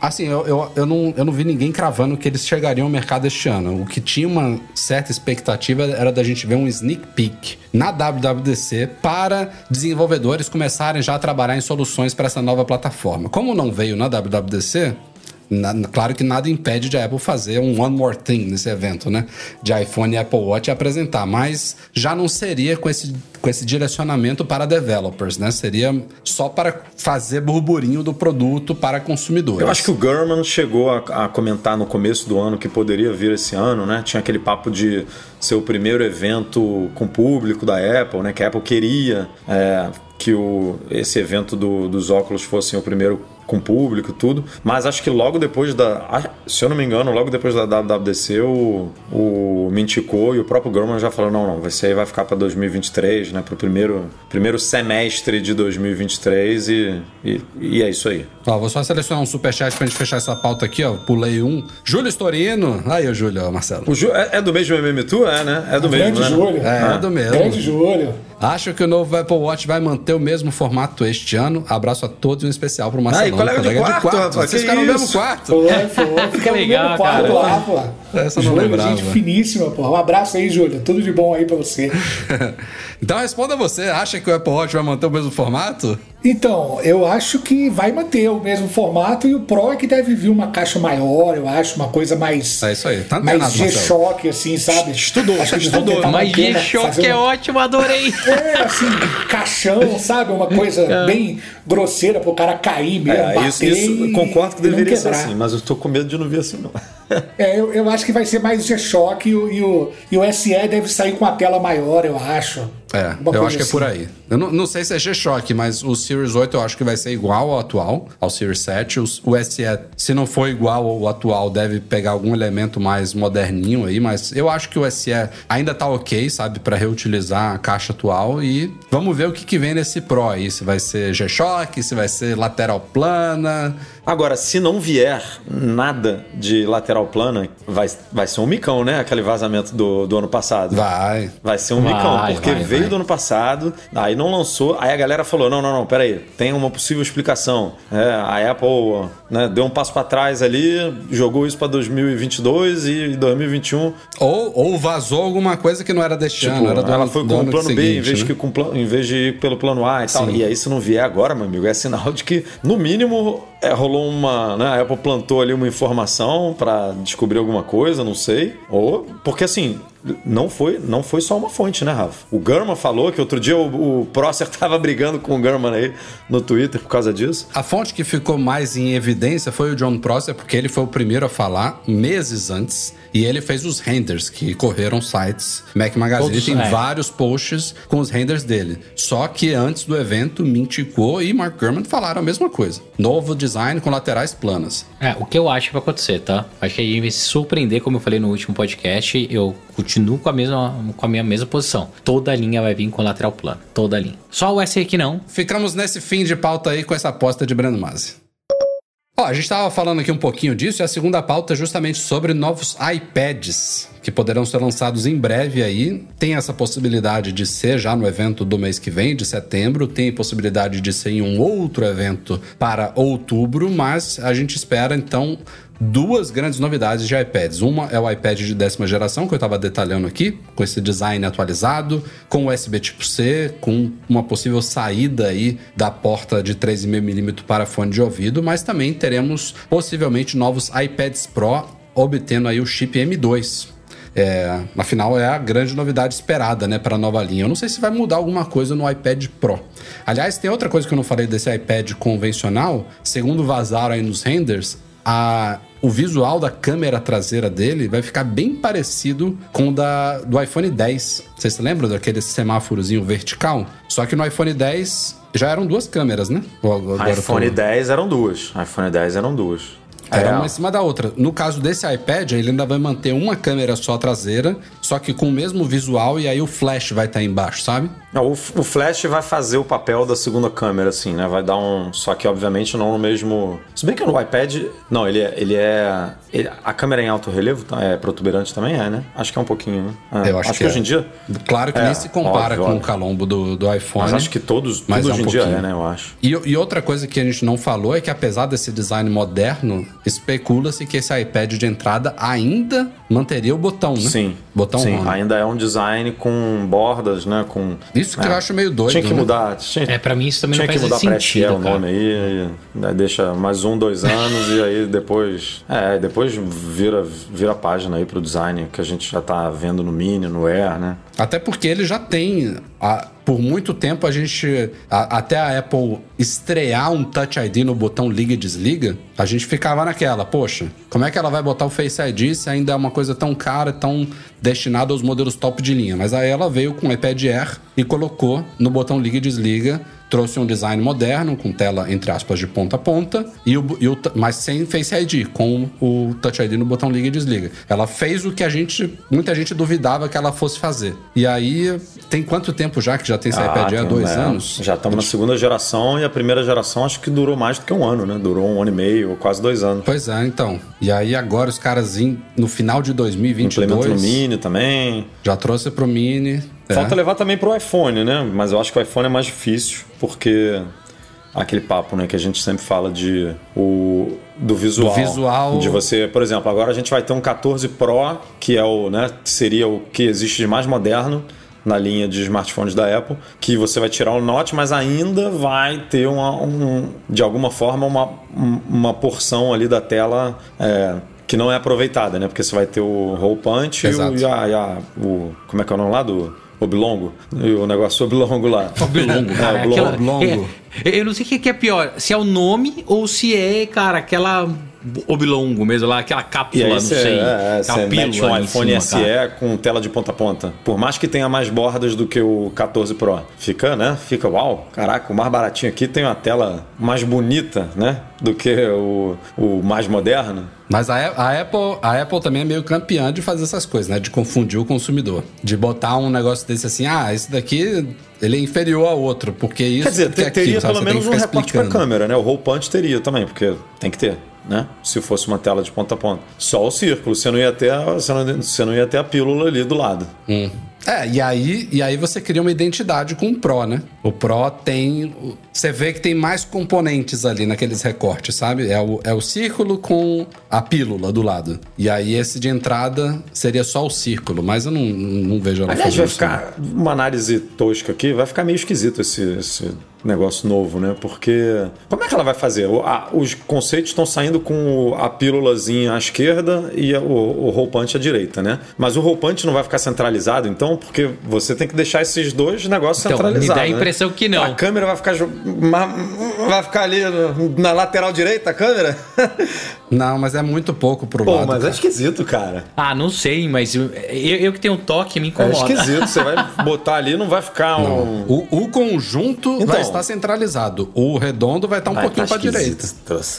Assim, eu, eu, eu, não, eu não vi ninguém cravando que eles chegariam ao mercado este ano. O que tinha uma certa expectativa era da gente ver um sneak peek na WWDC para desenvolvedores começarem já a trabalhar em soluções para essa nova plataforma. Como não veio na WWDC. Na- claro que nada impede de a Apple fazer um One More Thing nesse evento, né? De iPhone e Apple Watch apresentar, mas já não seria com esse, com esse direcionamento para developers, né? Seria só para fazer burburinho do produto para consumidores. Eu acho que o Gurman chegou a, a comentar no começo do ano que poderia vir esse ano, né? Tinha aquele papo de ser o primeiro evento com público da Apple, né? Que a Apple queria é, que o, esse evento do- dos óculos fosse o primeiro com público tudo, mas acho que logo depois da, ah, se eu não me engano, logo depois da WWDC, o, o Mintico e o próprio Gurman já falaram, não, não, vai ser vai ficar para 2023, né, para o primeiro, primeiro semestre de 2023 e, e, e é isso aí. Ó, vou só selecionar um superchat pra gente fechar essa pauta aqui, ó. Pulei um. Júlio Storino. Aí, ô Júlio, ó, Marcelo. O Ju- é, é do mesmo MM2, é, né? É do mesmo, Grande né? Júlio. É, é do mesmo. Grande Júlio. Acho que o novo Apple Watch vai manter o mesmo formato este ano. Abraço a todos, um especial pro Marcelo. Ai, colega de quarto, rapaz, Vocês ficaram no mesmo quarto. Foi, foi. Fica no legal, mesmo quarto cara. lá, pô. Essa eu não Júlio, lembrava. gente finíssima, pô. Um abraço aí, Júlio. Tudo de bom aí pra você. então responda você. Acha que o Apple Watch vai manter o mesmo formato? Então, eu acho que vai manter o mesmo formato e o Pro é que deve vir uma caixa maior, eu acho, uma coisa mais. É isso aí. Tá mais. G-Shock, assim, sabe? Estudou, acho que estudou. Mas G-Shock é ótimo, adorei. É, assim, caixão, sabe? Uma coisa bem grosseira pro cara cair mesmo, É, bater isso, isso eu concordo que deveria ser assim, mas eu tô com medo de não vir assim, não. É, eu, eu acho que vai ser mais G-Shock e, o- e o, e o SE deve sair com a tela maior, eu acho. É, Uma eu acho que é assim. por aí. Eu não, não sei se é G-Shock, mas o Series 8 eu acho que vai ser igual ao atual, ao Series 7. O, o SE, se não for igual ao atual, deve pegar algum elemento mais moderninho aí, mas eu acho que o SE ainda tá ok, sabe, Pra reutilizar a caixa atual e vamos ver o que, que vem nesse Pro aí, se vai ser G-Shock, se vai ser lateral plana. Agora, se não vier nada de lateral plana, vai, vai ser um micão, né? Aquele vazamento do, do ano passado. Vai. Vai ser um Vai, micão, porque vai, veio vai. do ano passado, aí não lançou, aí a galera falou: não, não, não, peraí, tem uma possível explicação. É, a Apple né, deu um passo pra trás ali, jogou isso pra 2022 e 2021. Ou, ou vazou alguma coisa que não era deste Tipo, ano, era do ela foi com o ano plano B em seguinte, vez, né? que com em vez de ir pelo plano A e tal. Sim. E aí, se não vier agora, meu amigo, é sinal de que, no mínimo, é, rolou uma. Né, a Apple plantou ali uma informação pra descobrir alguma coisa, não sei. Ou. Porque assim. Não foi, não foi só uma fonte, né, Rafa? O Gurman falou que outro dia o, o Prosser tava brigando com o Gurman aí no Twitter por causa disso. A fonte que ficou mais em evidência foi o John Prosser, porque ele foi o primeiro a falar meses antes. E ele fez os renders que correram sites Mac Magazine. Todos, tem é. vários posts com os renders dele. Só que antes do evento, Mintico e Mark Gurman falaram a mesma coisa. Novo design com laterais planas. É, o que eu acho que vai acontecer, tá? Acho que a gente vai se surpreender, como eu falei no último podcast. Eu continuo com a mesma, com a minha mesma posição. Toda a linha vai vir com lateral plano. Toda a linha. Só o SE que não. Ficamos nesse fim de pauta aí com essa aposta de Brando Masi. Ó, a gente estava falando aqui um pouquinho disso e a segunda pauta é justamente sobre novos iPads que poderão ser lançados em breve aí. Tem essa possibilidade de ser já no evento do mês que vem, de setembro, tem possibilidade de ser em um outro evento para outubro, mas a gente espera então duas grandes novidades de iPads. Uma é o iPad de décima geração, que eu estava detalhando aqui, com esse design atualizado, com USB tipo C, com uma possível saída aí da porta de 3,5mm para fone de ouvido, mas também teremos possivelmente novos iPads Pro obtendo aí o chip M2. É, afinal, é a grande novidade esperada né, para a nova linha. Eu não sei se vai mudar alguma coisa no iPad Pro. Aliás, tem outra coisa que eu não falei desse iPad convencional. Segundo vazaram aí nos renders, a, o visual da câmera traseira dele vai ficar bem parecido com o da, do iPhone 10. Vocês se lembram daquele semáforozinho vertical? Só que no iPhone 10 já eram duas câmeras, né? Agora iPhone tô- 10 eram duas. iPhone 10 eram duas. Era É, uma em cima da outra. No caso desse iPad, ele ainda vai manter uma câmera só traseira, só que com o mesmo visual e aí o flash vai estar embaixo, sabe? O, o flash vai fazer o papel da segunda câmera, assim, né? Vai dar um. Só que, obviamente, não no mesmo. Se bem que no iPad. Não, ele é. Ele é ele- a câmera é em alto relevo tá? é protuberante também, é, né? Acho que é um pouquinho, né? É, Eu acho que, que é. hoje em dia. Claro que É, nem se compara óbvio, com óbvio. o calombo do, do iPhone. Mas acho que todos. Mas é hoje um em dia é, né? Eu acho. E, e outra coisa que a gente não falou é que apesar desse design moderno, especula-se que esse iPad de entrada ainda manteria o botão, né? Sim. Botão Sim, Home. ainda é um design com bordas, né? Com. Isso que é. eu acho meio doido, Tinha que né? mudar. Tinha, É, pra mim isso também tinha não que faz mudar para SE sentido, o cara. nome aí, e, né, deixa mais um, dois anos e aí depois. É, depois vira, vira a página aí pro design que a gente já tá vendo no Mini, no Air, né? Até porque ele já tem. a- por muito tempo a gente. a- até a Apple estrear um Touch ID no botão liga e desliga, a gente ficava naquela, poxa, como é que ela vai botar o Face ID se ainda é uma coisa tão cara, tão destinada aos modelos top de linha? Mas aí ela veio com o iPad Air e colocou no botão liga e desliga. Trouxe um design moderno, com tela, entre aspas, de ponta a ponta, e o, e o mas sem Face ID, com o Touch ID no botão liga e desliga. Ela fez o que a gente, muita gente duvidava que ela fosse fazer. E aí, tem quanto tempo já que já tem esse iPad Air? tem, Dois é, anos? Já estamos na segunda geração e a primeira geração acho que durou mais do que um ano, né? Durou um ano e meio, ou quase dois anos. Pois é, então. E aí agora os caras, no final de 2022, Implemento no Mini também. já trouxe pro Mini. É. Falta levar também pro iPhone, né? Mas eu acho que o iPhone é mais difícil, porque aquele papo, né, que a gente sempre fala de o do visual. Do visual. De você, por exemplo, agora a gente vai ter um 14 Pro, que é o, né, seria o que existe de mais moderno na linha de smartphones da Apple, que você vai tirar o Note, mas ainda vai ter uma, um, de alguma forma uma, um- uma porção ali da tela é, que não é aproveitada, né? Porque você vai ter o hole punch e, o, e a- e a- o como é que é o nome lá do oblongo e o negócio oblongo lá. Oblongo, cara. É, oblongo. aquela- é- eu não sei o que é pior, se é o nome ou se é, cara, aquela oblongo mesmo lá, aquela cápsula, não você, sei. é, você mete um iPhone cima, SE cara. com tela de ponta a ponta. Por mais que tenha mais bordas do que o 14 Pro. Fica, né? Fica, uau, caraca, o mais baratinho aqui tem uma tela mais bonita, né? Do que o, o mais moderno. Mas a, a Apple, a Apple também é meio campeã de fazer essas coisas, né? De confundir o consumidor. De botar um negócio desse assim, ah, esse daqui ele é inferior ao outro, porque isso. Quer dizer, teria aquilo, pelo menos um recorte pra câmera, né? O punch teria também, porque tem que ter, né? Se fosse uma tela de ponta a ponta. Só o círculo, você não ia ter a, você não, você não ia ter a pílula ali do lado. Hum. É, e aí, e aí você cria uma identidade com o Pro, né? O Pro tem. Você vê que tem mais componentes ali naqueles recortes, sabe? É o, é o círculo com a pílula do lado. E aí esse de entrada seria só o círculo, mas eu não, não vejo ela Aliás, vai isso, ficar uma análise tosca aqui, vai ficar meio esquisito esse, esse negócio novo, né? Porque como é que ela vai fazer? O- a- os conceitos estão saindo com a pílulazinha à esquerda e a- o, o roupante à direita, né? Mas o roupante não vai ficar centralizado, então, porque você tem que deixar esses dois negócios Então, me centralizados. dá a né? impressão que não. A câmera vai ficar. vai ficar ali na lateral direita a câmera? Não, mas é muito pouco pro Pô, lado. mas é cara. esquisito, cara. Ah, não sei, mas eu, eu, eu que tenho um toque me É incomoda. esquisito. Você vai botar ali não vai ficar um. O, o conjunto Então. vai estar centralizado. O redondo vai estar um Vai pouquinho tá pra direita.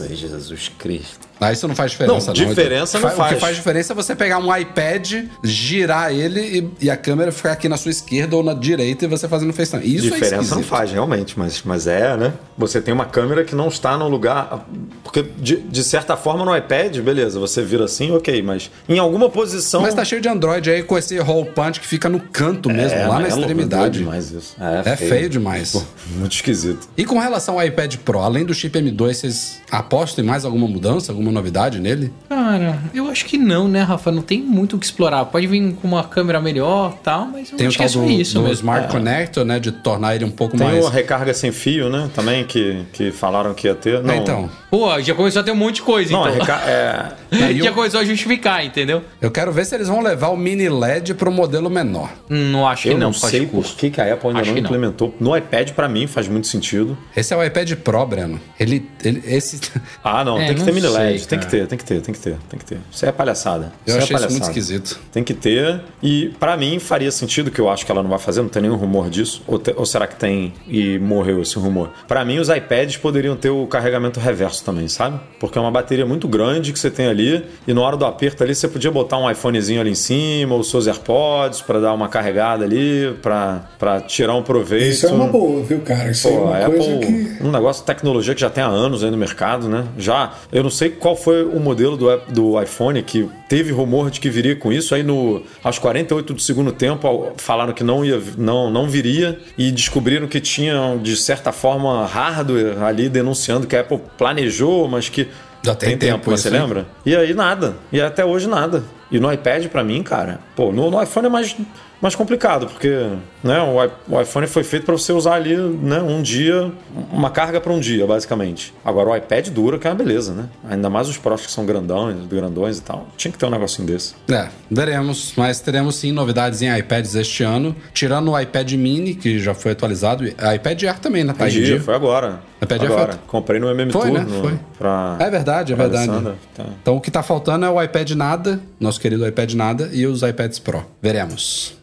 aí, Jesus Cristo. Aí isso não faz diferença, Não, não. diferença Fa- não O que faz. faz diferença é você pegar um iPad, girar ele e, e a câmera ficar aqui na sua esquerda ou na direita e você fazendo FaceTime. Isso é Diferença esquisito. não faz, realmente, mas, mas é, né? Você tem uma câmera que não está no lugar. Porque, de, de certa forma, no iPad, beleza, você vira assim, ok, mas em alguma posição. Mas tá cheio de Android aí com esse roll punch que fica no canto mesmo, é, lá na é louco, extremidade. É demais isso. É feio demais. Pô, muito esquisito. E com relação ao iPad Pro, além do chip M2, vocês apostam em mais alguma mudança, alguma novidade nele? Cara, eu acho que não, né, Rafa? Não tem muito o que explorar. Pode vir com uma câmera melhor e tal, mas eu Tem o acho que é só do, isso do mesmo. Smart Connector, né? De tornar ele um pouco Tem mais. uma recarga sem fio, né? Também, que, que falaram que ia ter. Não, É, então, Pô, já começou a ter um monte de coisa, Não, então. Reca- é, Aí já eu- começou a justificar, entendeu? eu quero ver se eles vão levar o mini LED pro modelo menor. Não acho que eu não, não sei por que, que a Apple ainda Acho não que não. implementou. No iPad, pra mim, faz muito sentido. Esse é o iPad Pro, Breno. Ele. ele esse. Ah, não, É, tem que não ter mini sei, LED. Tem que cara. ter, tem que ter, tem que ter, tem que ter. Isso é palhaçada. Eu isso achei é isso muito palhaçada. esquisito. Tem que ter. E pra mim faria sentido, que eu acho que ela não vai fazer, não tem nenhum rumor disso. Ou, te- ou será que tem e morreu esse rumor? Pra mim, os iPads poderiam ter o carregamento reverso também, sabe? Porque é uma bateria muito grande que você tem ali. E na hora do aperto ali, você podia botar um iPhonezinho ali em cima, ou seus AirPods, pra dar uma carregada ali, pra tirar um proveito. Isso é uma boa, viu, cara? Isso Pô, é uma coisa Apple, que. um negócio de tecnologia que já tem há anos aí no mercado, né? Já, eu não sei qual foi o modelo do, do iPhone que teve rumor de que viria com isso, aí no aos 48 do segundo tempo falaram que não ia, não, não viria e descobriram que tinham de certa forma hardware ali denunciando que a Apple planejou, mas que Já tem tempo você isso, hein? lembra? E aí nada, e até hoje nada. E no iPad pra mim, cara, pô, no, no iPhone é mais mais complicado, porque né, o, o iPhone foi feito para você usar ali né, um dia, uma carga para um dia, basicamente. Agora o iPad dura, que é uma beleza, né? Ainda mais os Pros que são grandões, grandões e tal. Tinha que ter um negocinho desse. É, veremos, mas teremos sim novidades em iPads este ano, tirando o iPad mini, que já foi atualizado, e iPad Air também, né? Tá em Dia, dia. foi agora. iPad agora. foi- Comprei no MM Foi, Tour né? Foi. pra- É verdade, é verdade. Tá. Então o que tá faltando é o iPad nada, nosso querido iPad nada, e os iPads Pro. Veremos.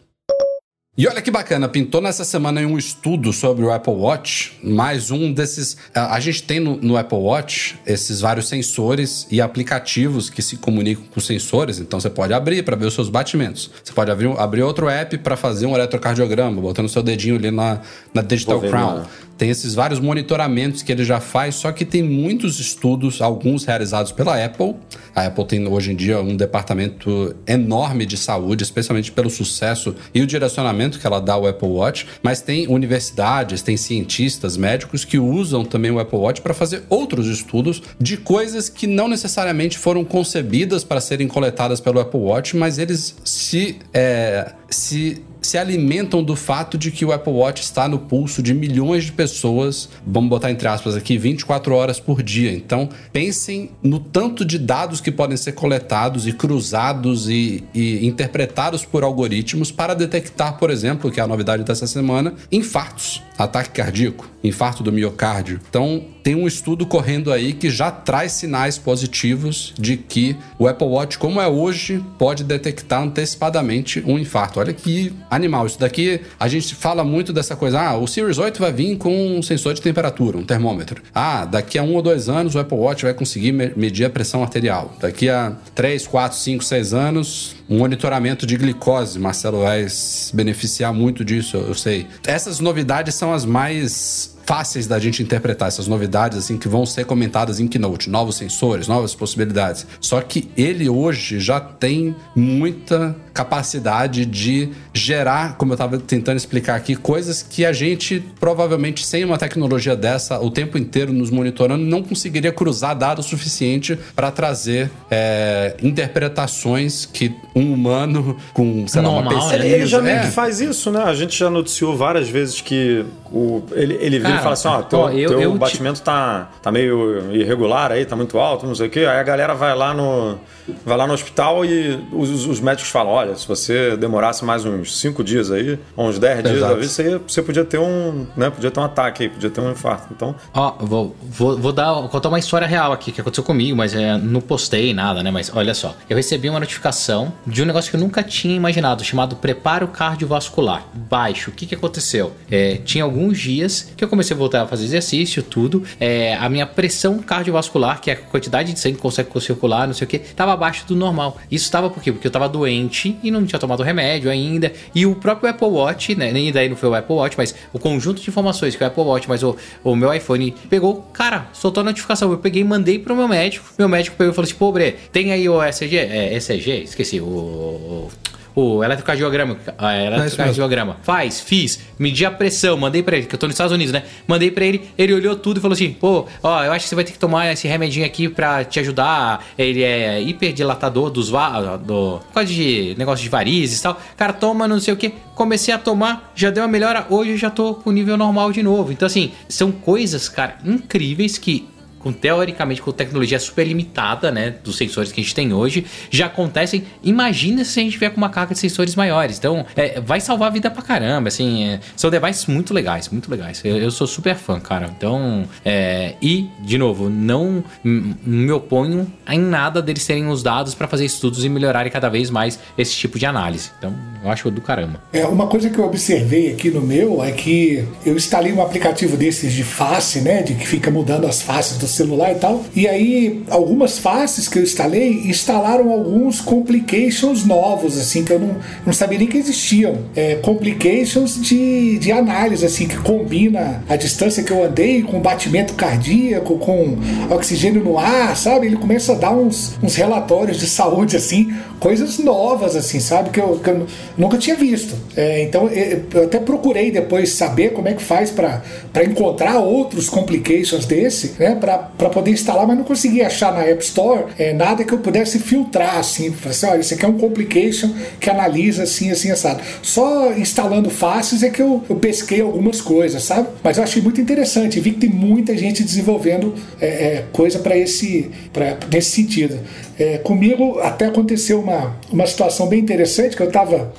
E olha que bacana, pintou nessa semana um estudo sobre o Apple Watch, mais um desses. A, gente tem no, no Apple Watch esses vários sensores e aplicativos que se comunicam com os sensores, então você pode abrir para ver os seus batimentos. Você pode abrir, abrir outro app para fazer um eletrocardiograma, botando seu dedinho ali na, na Digital Crown. Tem esses vários monitoramentos que ele já faz, só que tem muitos estudos, alguns realizados pela Apple. A Apple tem hoje em dia um departamento enorme de saúde, especialmente pelo sucesso e o direcionamento que ela dá ao Apple Watch, mas tem universidades, tem cientistas, médicos que usam também o Apple Watch para fazer outros estudos de coisas que não necessariamente foram concebidas para serem coletadas pelo Apple Watch, mas eles se, é, se se alimentam do fato de que o Apple Watch está no pulso de milhões de pessoas, vamos botar entre aspas aqui, 24 horas por dia. Então, pensem no tanto de dados que podem ser coletados e cruzados e, e interpretados por algoritmos para detectar, por exemplo, que é a novidade dessa semana, infartos, ataque cardíaco, infarto do miocárdio. Então, tem um estudo correndo aí que já traz sinais positivos de que o Apple Watch, como é hoje, pode detectar antecipadamente um infarto. Olha que animal. Isso daqui, a gente fala muito dessa coisa. Ah, o Series 8 vai vir com um sensor de temperatura, um termômetro. Ah, daqui a um ou dois anos o Apple Watch vai conseguir me- medir a pressão arterial. Daqui a 3, 4, 5, 6 anos, um monitoramento de glicose. Marcelo vai se beneficiar muito disso, eu sei. Essas novidades são as mais fáceis da gente interpretar essas novidades assim que vão ser comentadas em Keynote, novos sensores, novas possibilidades. Só que ele hoje já tem muita capacidade de gerar, como eu estava tentando explicar aqui, coisas que a gente provavelmente sem uma tecnologia dessa o tempo inteiro nos monitorando não conseguiria cruzar dados suficiente para trazer é, interpretações que um humano com sei lá uma Normal, né? pesquisa Ele, ele já meio é. que faz isso, né? A gente já noticiou várias vezes que o- ele, ele vira Cara, e fala assim: ó, teu, ó, eu- teu eu te- batimento tá, tá meio irregular aí, tá muito alto, não sei o quê. Aí a galera vai lá no, vai lá no hospital e os, os médicos falam: olha, se você demorasse mais uns 5 dias aí, uns 10 dias, Exato. talvez você, você podia ter um. Né, podia ter um ataque aí, podia ter um infarto. Então, Ó, vou, vou, vou dar, vou contar uma história real aqui que aconteceu comigo, mas é, não postei nada, né? Mas olha só, eu recebi uma notificação de um negócio que eu nunca tinha imaginado, chamado preparo cardiovascular baixo. O que que aconteceu? É, tinha alguns dias que eu comecei a voltar a fazer exercício, tudo. É, a minha pressão cardiovascular, que é a quantidade de sangue que consegue circular, não sei o que, tava abaixo do normal. Isso estava por quê? Porque eu tava doente e não tinha tomado remédio ainda. E o próprio Apple Watch, né? Nem daí não foi o Apple Watch, mas o conjunto de informações que o Apple Watch, mas o, o meu iPhone pegou, cara, soltou a notificação. Eu peguei e mandei pro meu médico. Meu médico pegou e falou assim: pô, Bre, tem aí o ECG? É, ECG? Esqueci. O. o o eletrocardiograma, a eletrocardiograma. Faz, fiz, medi a pressão, mandei pra ele, que eu tô nos Estados Unidos, né? Mandei pra ele, ele olhou tudo e falou assim: pô, ó, eu acho que você vai ter que tomar esse remedinho aqui pra te ajudar. Ele é hiperdilatador dos va do por causa de negócio de varizes e tal. Cara, toma, não sei o que. Comecei a tomar, já deu uma melhora. Hoje eu já tô com o nível normal de novo. Então, assim, são coisas, cara, incríveis que com teoricamente com tecnologia super limitada, né, dos sensores que a gente tem hoje, já acontecem. Imagina se a gente vier com uma carga de sensores maiores. Então, é, vai salvar a vida pra caramba, assim, é, são devices muito legais, muito legais. Eu, eu sou super fã, cara. Então, é, e de novo, não me oponho em nada deles terem os dados pra fazer estudos e melhorarem cada vez mais esse tipo de análise. Então, eu acho do caramba. É, uma coisa que eu observei aqui no meu é que eu instalei um aplicativo desses de face, né? De que fica mudando as faces do celular e tal. E aí, algumas faces que eu instalei instalaram alguns complications novos, assim, que eu não, não sabia nem que existiam. É, complications de, de análise, assim, que combina a distância que eu andei com batimento cardíaco, com oxigênio no ar, sabe? Ele começa a dar uns, uns relatórios de saúde, assim, coisas novas, assim, sabe? Que eu, que eu nunca tinha visto. É, então, eu até procurei depois saber como é que faz para encontrar outros complications desse, né? Para poder instalar, mas não consegui achar na App Store é, nada que eu pudesse filtrar, assim. Assim, olha, isso aqui é um complication que analisa assim, assim, assado. Só instalando faces é que eu, eu pesquei algumas coisas, sabe? Mas eu achei muito interessante. Vi que tem muita gente desenvolvendo é, é, coisa para esse, pra, nesse sentido. É, comigo até aconteceu uma, uma situação bem interessante que eu estava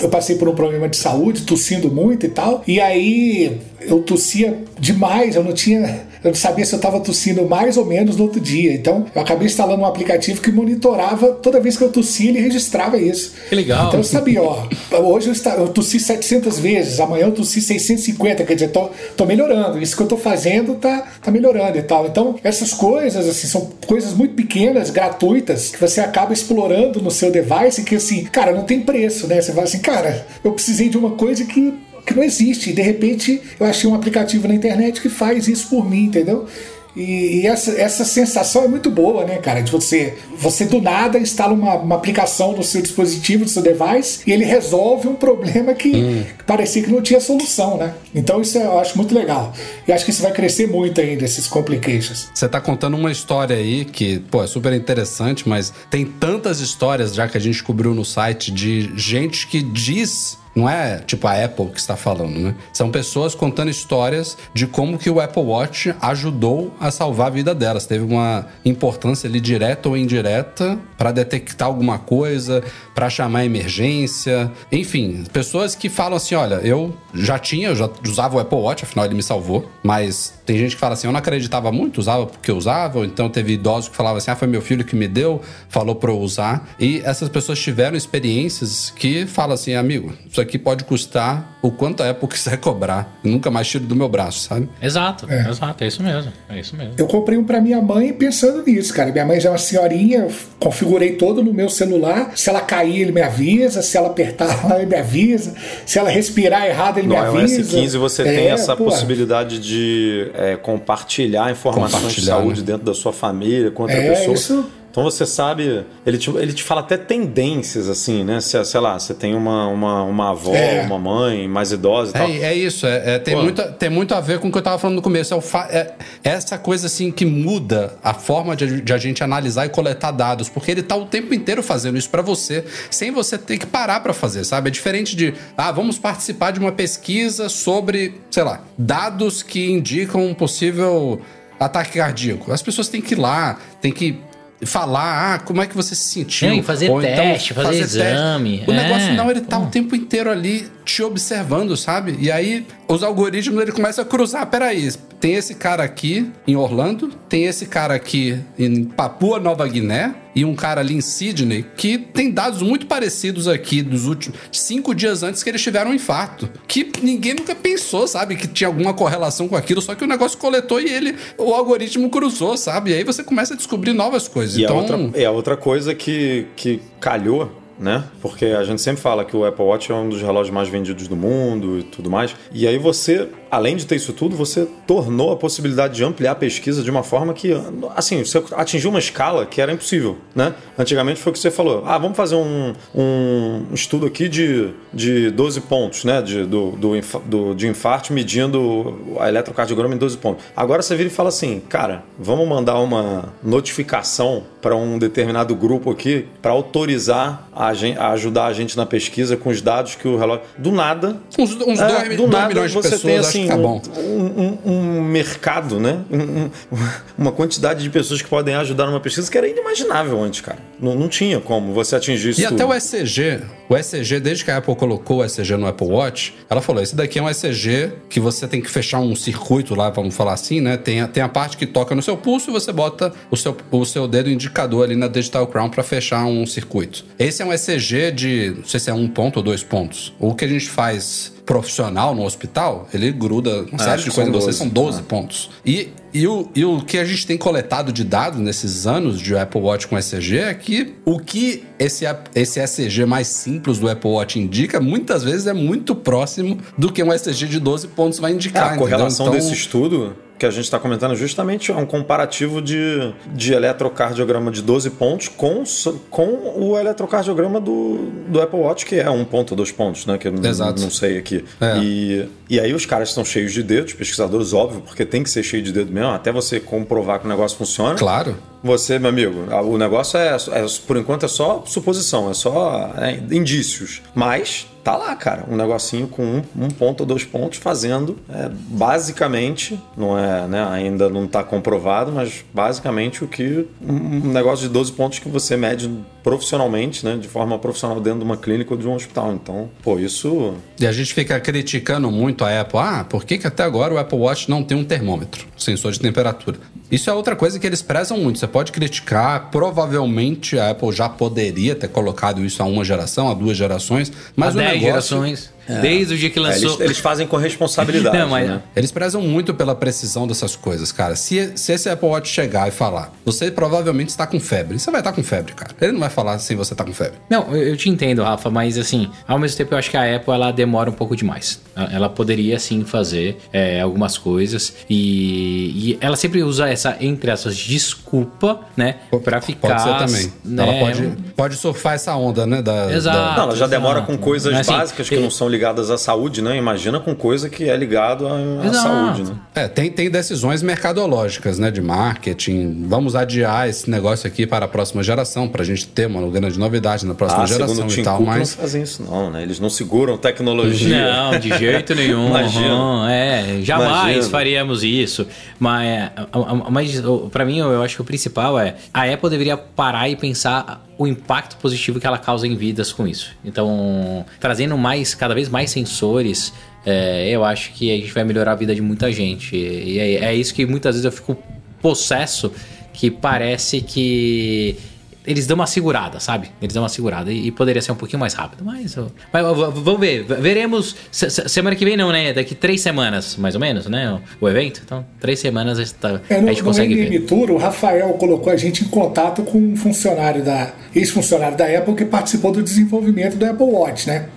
eu passei por um problema de saúde, tossindo muito e tal. E aí eu tossia demais, eu não tinha. Eu não sabia se eu estava tossindo mais ou menos no outro dia. Então eu acabei instalando um aplicativo que monitorava toda vez que eu tossia, ele registrava isso. Que legal. Então eu sabia, ó, hoje eu, tossi 700 vezes, amanhã eu tossi 650, quer dizer, tô, tô melhorando. Isso que eu tô fazendo tá, tá melhorando e tal. Então essas coisas, assim, são coisas muito pequenas, gratuitas, que você acaba explorando no seu device, que assim, cara, não tem preço, né? Você fala assim, cara, eu precisei de uma coisa que que não existe. De repente eu achei um aplicativo na internet que faz isso por mim, entendeu? E, essa, essa sensação é muito boa, né, cara? De você, você do nada instala uma, uma aplicação no seu dispositivo, no seu device, e ele resolve um problema que, que parecia que não tinha solução, né? Então isso eu acho muito legal. E acho que isso vai crescer muito ainda, esses complications. Você tá contando uma história aí que, pô, é super interessante, mas tem tantas histórias já que a gente cobriu no site de gente que diz não é tipo a Apple que está falando, né? São pessoas contando histórias de como que o Apple Watch ajudou a salvar a vida delas. Teve uma importância ali direta ou indireta para detectar alguma coisa, para chamar emergência, enfim, pessoas que falam assim, olha, eu já tinha, eu já usava o Apple Watch, afinal ele me salvou, mas tem gente que fala assim, eu não acreditava muito, usava porque eu usava, ou então teve idosos que falavam assim, ah, foi meu filho que me deu, falou para eu usar, e essas pessoas tiveram experiências que falam assim, amigo, isso aqui pode custar o quanto a Apple quiser cobrar, nunca mais tiro do meu braço, sabe? Exato, exato, é isso mesmo. É isso mesmo. Eu comprei um pra minha mãe pensando nisso, cara. Minha mãe já é uma senhorinha, eu configurei todo no meu celular. Se ela cair, ele me avisa. Se ela apertar ele me avisa. Se ela respirar errado, ele No me iOS avisa. 15 você É, tem essa pô, possibilidade de é, compartilhar informações de Compartilhar, saúde né? dentro da sua família com outra É, pessoa. isso- Então você sabe, ele te, ele te fala até tendências, assim, né? Se, sei lá, você tem uma, uma, uma avó, É. uma mãe mais idosa e tal. É, é isso, é, é, tem, Pô. muito, tem muito a ver com o que eu tava falando no começo. É, é essa coisa assim que muda a forma de, de a gente analisar e coletar dados, porque ele tá o tempo inteiro fazendo isso pra você, sem você ter que parar pra fazer, sabe? É diferente de, ah, vamos participar de uma pesquisa sobre, sei lá, dados que indicam um possível ataque cardíaco. As pessoas têm que ir lá, têm que falar, ah, como é que você se sentiu? E fazer Ou teste, fazer exame, O é. negócio não, ele tá o tempo inteiro ali te observando, sabe? E aí os algoritmos ele começa a cruzar. Peraí, tem esse cara aqui em Orlando, tem esse cara aqui em Papua Nova Guiné e um cara ali em Sydney que tem dados muito parecidos aqui dos últimos cinco dias antes que eles tiveram um infarto. Que ninguém nunca pensou, sabe? Que tinha alguma correlação com aquilo, só que o negócio coletou e ele, o algoritmo cruzou, sabe? E aí você começa a descobrir novas coisas. E então, a outra, é a outra coisa que, que calhou, né? Porque a gente sempre fala que o Apple Watch é um dos relógios mais vendidos do mundo e tudo mais. E aí você, além de ter isso tudo, você tornou a possibilidade de ampliar a pesquisa de uma forma que, assim, você atingiu uma escala que era impossível, né? Antigamente foi o que você falou. Ah, vamos fazer um, um estudo aqui de, de 12 pontos, né? De, do, do, do- de infarto medindo a eletrocardiograma em 12 pontos. Agora você vira e fala assim, cara, vamos mandar uma notificação para um determinado grupo aqui para autorizar a, gen- a ajudar a gente na pesquisa com os dados que o relógio. Do nada. uns, uns é, dois, do dois nada milhões de você pessoas, tem acho assim tá um, um- um- mercado, né? Um- um- uma quantidade de pessoas que podem ajudar numa pesquisa que era inimaginável antes, cara. Não, não tinha como você atingir isso. E até tudo. o ECG, o ECG, desde que a Apple colocou o ECG no Apple Watch, ela falou: esse daqui é um ECG que você tem que fechar um circuito lá, vamos falar assim, né? Tem a, tem a parte que toca no seu pulso e você bota o seu, o seu dedo indicador ali na Digital Crown para fechar um circuito. Esse é um ECG de, não sei se é um ponto ou dois pontos. O que a gente faz profissional no hospital, ele gruda uma série acho de coisas em são você, 12. são 12 pontos. E, e, o, e o que a gente tem coletado de dados nesses anos de Apple Watch com ECG é que o que esse, esse ECG mais simples do Apple Watch indica, muitas vezes é muito próximo do que um ECG de 12 pontos vai É, indicar. a correlação? Então, desse estudo que a gente está comentando justamente é um comparativo de, de eletrocardiograma de 12 pontos com, com o eletrocardiograma do, do Apple Watch, que é um ponto dois pontos, né? Que eu Exato. não sei aqui. É. E, e aí os caras estão cheios de dedos, pesquisadores, óbvio, porque tem que ser cheio de dedo mesmo, até você comprovar que o negócio funciona. Claro. Você, meu amigo, o negócio é, é- por enquanto é só suposição, é só é, indícios. Mas tá lá, cara, um negocinho com um, um ponto ou dois pontos fazendo é, basicamente, não é, né, ainda não tá comprovado, mas basicamente o que um negócio de 12 pontos que você mede profissionalmente, né, de forma profissional dentro de uma clínica ou de um hospital. Então, pô, isso E a gente fica criticando muito a Apple. Ah, por que, que até agora o Apple Watch não tem um termômetro, sensor de temperatura? Isso é outra coisa que eles prezam muito. Você pode criticar, provavelmente a Apple já poderia ter colocado isso há uma geração, há duas gerações, mas Há o 10 negócio... gerações. Desde o dia que é, lançou. eles, eles fazem com responsabilidade. Não, mas- né? Eles prezam muito pela precisão dessas coisas, cara. Se, se esse Apple Watch chegar e falar, você provavelmente está com febre, você vai estar com febre, cara. Ele não vai falar sem você tá com febre. Não, eu eu te entendo, Rafa, mas assim, ao mesmo tempo eu acho que a Apple ela demora um pouco demais. Ela- poderia sim fazer é, algumas coisas e, e ela sempre usa essa, entre essas, desculpa, né? Pra ficar. Pode ser também. né, Ela pode, pode surfar essa onda, né? Da, Exato. da- Não, ela já demora exato. com coisas Mas, assim, básicas que não são ligadas à saúde, né? Imagina com coisa que é ligado à, à saúde, né? É, tem, tem decisões mercadológicas, né? De marketing. Vamos adiar esse negócio aqui para a próxima geração, para a gente ter uma grande novidade na próxima Ah, geração o Tim e tal, Cook, mas. não fazem isso não, né? Eles não seguram tecnologia. Não, de jeito nenhum. Imagina. Uhum, é, jamais Imagina. faríamos isso. Mas, mas para mim, eu acho que o principal é a Apple deveria parar e pensar o impacto positivo que ela causa em vidas com isso. Então, trazendo mais, cada vez mais sensores, é, eu acho que a gente vai melhorar a vida de muita gente. E é, é isso que muitas vezes eu fico possesso, que parece que eles dão uma segurada, sabe? Eles dão uma segurada e, e poderia ser um pouquinho mais rápido, mas, mas vamos ver. Veremos se- se- semana que vem não, né? Daqui três semanas, mais ou menos, né? O, o evento. Então, três semanas a gente, tá- É, a no, gente no consegue ver. NM Tour, o Rafael colocou a gente em contato com um funcionário da ex-funcionário da Apple que participou do desenvolvimento do Apple Watch, né?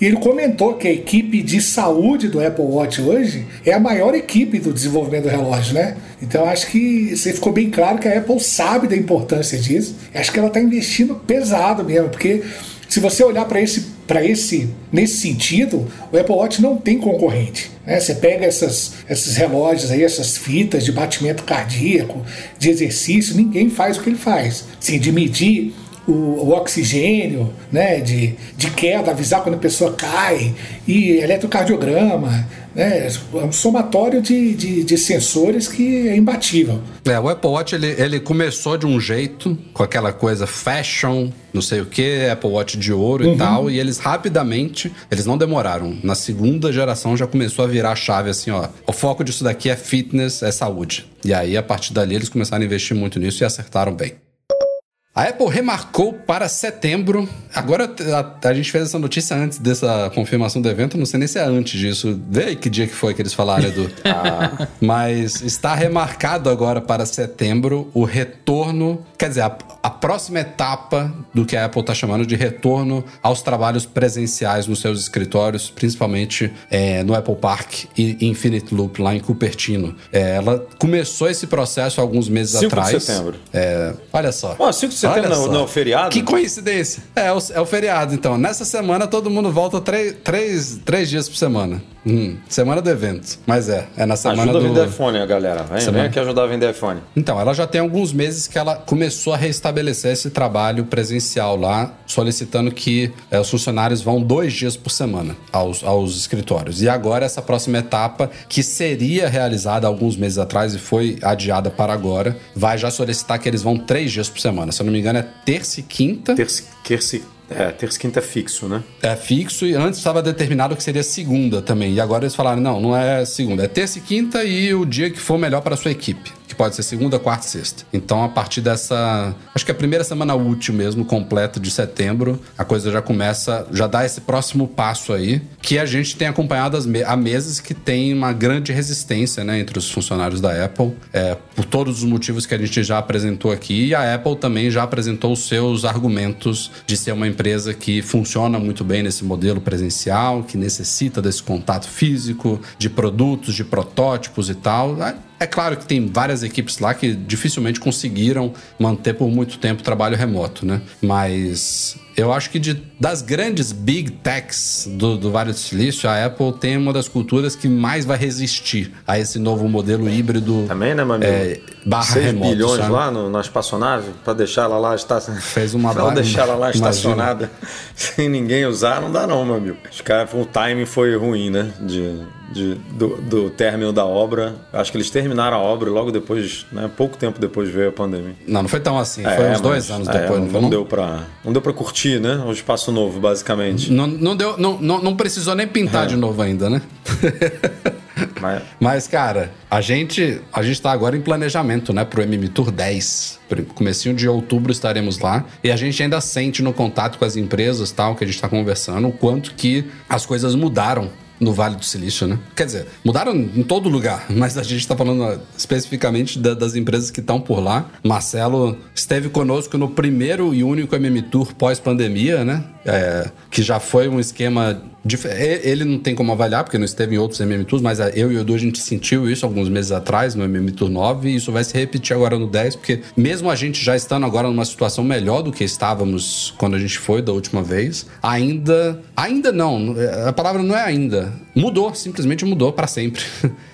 E ele comentou que a equipe de saúde do Apple Watch hoje é a maior equipe do desenvolvimento do relógio, né? Então acho que você ficou bem claro que a Apple sabe da importância disso. Acho que ela está investindo pesado mesmo, porque se você olhar para esse para esse nesse sentido, o Apple Watch não tem concorrente. Né? Você pega essas, esses relógios aí, essas fitas de batimento cardíaco, de exercício, ninguém faz o que ele faz. Assim, de medir o, o oxigênio, né? de, de queda, avisar quando a pessoa cai, e eletrocardiograma. Né? É um somatório de, de, de sensores que é imbatível. É, o Apple Watch ele, ele começou de um jeito, com aquela coisa fashion, não sei o que, Apple Watch de ouro e tal, e eles rapidamente, eles não demoraram. Na segunda geração já começou a virar a chave assim, ó. O foco disso daqui é fitness, é saúde. E aí, a partir dali, eles começaram a investir muito nisso e acertaram bem. A Apple remarcou para setembro. Agora a, a gente fez essa notícia antes dessa confirmação do evento, não sei nem se é antes disso. Vê aí que dia que foi que eles falaram, Edu. Ah. Mas está remarcado agora para setembro o retorno, quer dizer, a, a próxima etapa do que a Apple está chamando de retorno aos trabalhos presenciais nos seus escritórios, principalmente é, no Apple Park e Infinite Loop lá em Cupertino. É, ela começou esse processo alguns meses 5 de atrás. setembro. É, olha só. Ó, 5 de setembro Olha não é o feriado? Que coincidência. É, é o, é o feriado, então. Nessa semana todo mundo volta três, três, três dias por semana. Hum, semana do evento. Mas é, é na semana Ajuda a do... vender iPhone, galera. Vem, Semana. vem aqui ajudar a vender iPhone. Então, ela já tem alguns meses que ela começou a restabelecer esse trabalho presencial lá, solicitando que eh, os funcionários vão dois dias por semana aos, aos escritórios. E agora, essa próxima etapa, que seria realizada alguns meses atrás e foi adiada para agora, vai já solicitar que eles vão três dias por semana. Se eu não me engano, é terça e quinta. Terça, terça, é, terça e quinta é fixo, né? É fixo e antes estava determinado que seria segunda também. E agora eles falaram: não, não é segunda, é terça e quinta e o dia que for melhor para a sua equipe. Que pode ser segunda, quarta e sexta. Então, a partir dessa. Acho que a primeira semana útil mesmo, completa de setembro, a coisa já começa, já dá esse próximo passo aí, que a gente tem acompanhado as me- há meses que tem uma grande resistência né, entre os funcionários da Apple, é, por todos os motivos que a gente já apresentou aqui. E a Apple também já apresentou os seus argumentos de ser uma empresa que funciona muito bem nesse modelo presencial, que necessita desse contato físico, de produtos, de protótipos e tal. É claro que tem várias equipes lá que dificilmente conseguiram manter por muito tempo o trabalho remoto, né? Mas eu acho que de, das grandes big techs do, do Vale do Silício, a Apple tem uma das culturas que mais vai resistir a esse novo modelo híbrido Também, né, meu é, barra 6 remoto. bilhões sabe? lá no, na espaçonave pra deixar ela lá esta... Fez uma pra barra- deixar ela lá imagina. estacionada sem ninguém usar, não dá não, meu amigo. Os caras, o timing foi ruim, né? De, de, do, do término da obra. Acho que eles terminaram a obra logo depois, né? Pouco tempo depois veio a pandemia. Não, não foi tão assim. foi É, uns dois mas- anos é, depois, não, não foi? não deu pra, não deu pra curtir, né? O espaço novo, basicamente. Não, não deu, não, não, não precisou nem pintar É. de novo ainda, né? Mas, Mas, cara, a gente, a gente tá agora em planejamento, né, pro MM Tour 10. Pr- Comecinho de outubro estaremos lá. E a gente ainda sente no contato com as empresas tal, que a gente tá conversando, o quanto que as coisas mudaram no Vale do Silício, né? Quer dizer, mudaram em todo lugar, mas a gente tá falando especificamente da- das empresas que estão por lá. Marcelo esteve conosco no primeiro e único MM Tour pós-pandemia, né? É, que já foi um esquema Ele não tem como avaliar, porque não esteve em outros MM Tours, mas eu e o Edu a gente sentiu isso alguns meses atrás no MM Tour 9 e isso vai se repetir agora no 10, porque mesmo a gente já estando agora numa situação melhor do que estávamos quando a gente foi da última vez, ainda. Ainda não, a palavra não é ainda. Mudou, simplesmente mudou para sempre.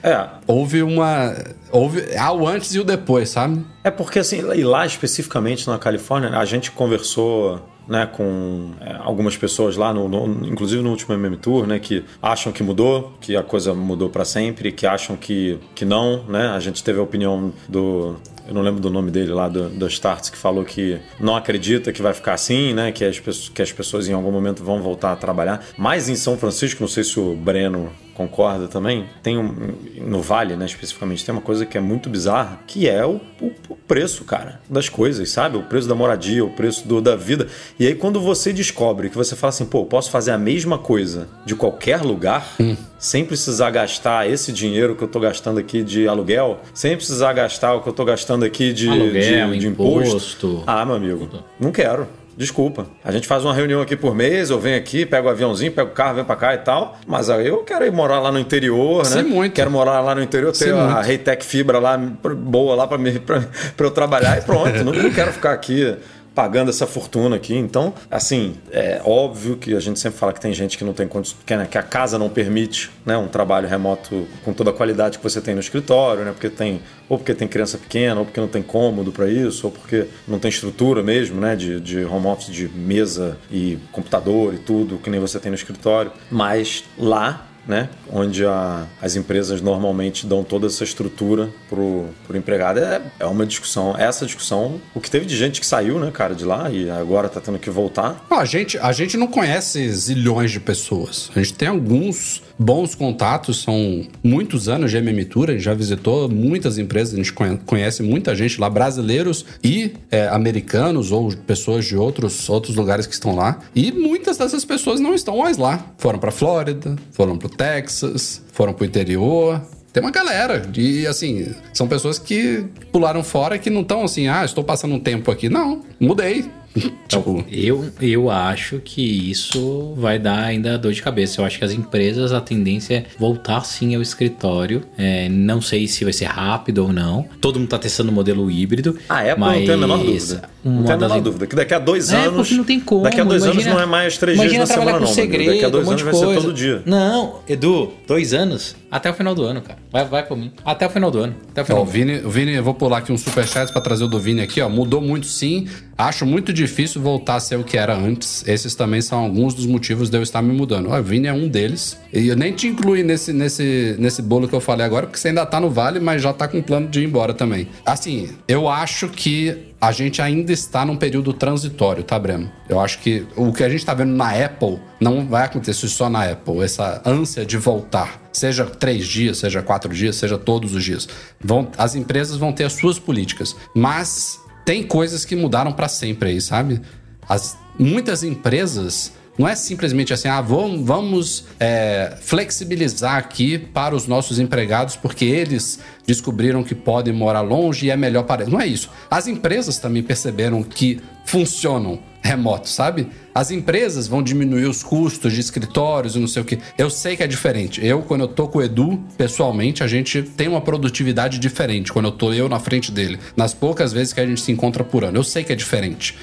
é, houve uma. Houve. Há o antes e o depois, sabe? É porque, assim, e lá especificamente na Califórnia, a gente conversou né, com é, algumas pessoas lá, no, no- inclusive no último MM Tour, né, que acham que mudou, que a coisa mudou para sempre, que acham que, que não, né? A gente teve a opinião do eu não lembro do nome dele lá, do, do Starts, que falou que não acredita que vai ficar assim, né? Que as, que as pessoas em algum momento vão voltar a trabalhar. Mas em São Francisco, não sei se o Breno concorda também, tem um, no Vale, né, especificamente, tem uma coisa que é muito bizarra, que é o, o- o preço, cara, das coisas, sabe? O preço da moradia, o preço do- da vida. E aí quando você descobre que você fala assim, pô, eu posso fazer a mesma coisa de qualquer lugar, sem precisar gastar esse dinheiro que eu tô gastando aqui de aluguel, sem precisar gastar o que eu tô gastando aqui de, Aluguel, de, de imposto. imposto. Ah, meu amigo, não quero. Desculpa. A gente faz uma reunião aqui por mês, eu venho aqui, pego o aviãozinho, pego o carro, venho pra cá e tal. Mas aí eu quero ir morar lá no interior, Sim, né? muito. Quero morar lá no interior, ter Sim, a. Reitec Fibra lá boa lá pra, mim, pra, pra eu trabalhar e pronto. não, não quero ficar aqui pagando essa fortuna aqui. Então, assim, é óbvio que a gente sempre fala que tem gente que não tem condições, né, que a casa não permite, né, um trabalho remoto com toda a qualidade que você tem no escritório, né, porque tem ou porque tem criança pequena, ou porque não tem cômodo para isso, ou porque não tem estrutura mesmo, né, de, de home office, de mesa e computador e tudo que nem você tem no escritório. Mas lá né? Onde a- as empresas normalmente dão toda essa estrutura pro, pro empregado. É, é uma discussão. Essa discussão, o que teve de gente que saiu, né, cara, de lá e agora tá tendo que voltar. Ó, a, gente, a gente não conhece zilhões de pessoas. A gente tem alguns bons contatos, são muitos anos de MM Tour, a gente já visitou muitas empresas, a gente conhe- conhece muita gente lá, brasileiros e é, americanos ou pessoas de outros, outros lugares que estão lá. E muitas dessas pessoas não estão mais lá. Foram pra Flórida, foram pro Texas, foram pro interior. Tem uma galera. E assim, são pessoas que pularam fora que não estão assim, ah, estou passando um tempo aqui. Não, mudei. tipo, Eu, eu acho que isso vai dar ainda dor de cabeça. Eu acho que as empresas, a tendência é voltar sim ao escritório. É, não sei se vai ser rápido ou não. Todo mundo tá testando o modelo híbrido. A Apple mas não tem a menor dúvida. Não uma tem a das menor em- dúvida. Que daqui a dois É, anos. porque não tem como. Daqui a dois Imagina- anos não é mais três dias na semana, trabalhar não. segredo, Daqui a dois um anos vai ser todo dia. Não, Edu, dois anos até o final do ano, cara. Vai, vai por mim. Até o final do ano. Até o final Ó, do ano. Vini, o Vini, eu vou pular aqui um superchat pra trazer o do Vini aqui, ó. Mudou muito sim. Acho muito difícil voltar a ser o que era antes. Esses também são alguns dos motivos de eu estar me mudando. O Vini é um deles. E eu nem te incluí nesse, nesse, nesse bolo que eu falei agora, porque você ainda tá no vale, mas já tá com plano de ir embora também. Assim, eu acho que a gente ainda está num período transitório, tá, Breno? Eu acho que o que a gente tá vendo na Apple não vai acontecer só na Apple. Essa ânsia de voltar. Seja três dias, seja quatro dias, seja todos os dias. Vão, as empresas vão ter as suas políticas. Mas tem coisas que mudaram para sempre aí, sabe? As, muitas empresas não é simplesmente assim, ah, vamos, vamos é, flexibilizar aqui para os nossos empregados porque eles descobriram que podem morar longe e é melhor para eles. Não é isso. As empresas também perceberam que funcionam remoto, sabe? As empresas vão diminuir os custos de escritórios e não sei o que. Eu sei que é diferente. Eu, quando eu tô com o Edu, pessoalmente, a gente tem uma produtividade diferente quando eu tô eu na frente dele. Nas poucas vezes que a gente se encontra por ano. Eu sei que é diferente.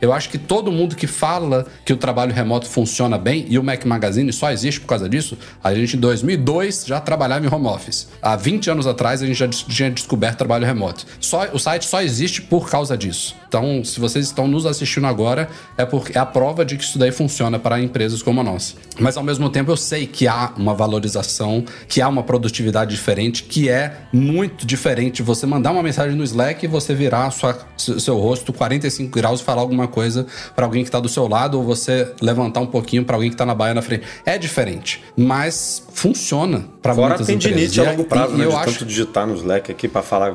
Eu acho que todo mundo que fala que o trabalho remoto funciona bem, e o Mac Magazine só existe por causa disso, a gente em 2002 já trabalhava em home office. Há 20 anos atrás a gente já tinha descoberto trabalho remoto. Só, o site só existe por causa disso. Então, se vocês estão nos assistindo agora, é, porque, é a prova de que isso daí funciona para empresas como a nossa. Mas ao mesmo tempo eu sei que há uma valorização, que há uma produtividade diferente, que é muito diferente você mandar uma mensagem no Slack e você virar a sua, seu rosto 45 graus e falar alguma coisa para alguém que está do seu lado, ou você levantar um pouquinho para alguém que está na baia na frente. É diferente, mas funciona para Fora muitas empresas. dinite a E é- longo prazo, e né? eu De acho tanto digitar no Slack aqui pra falar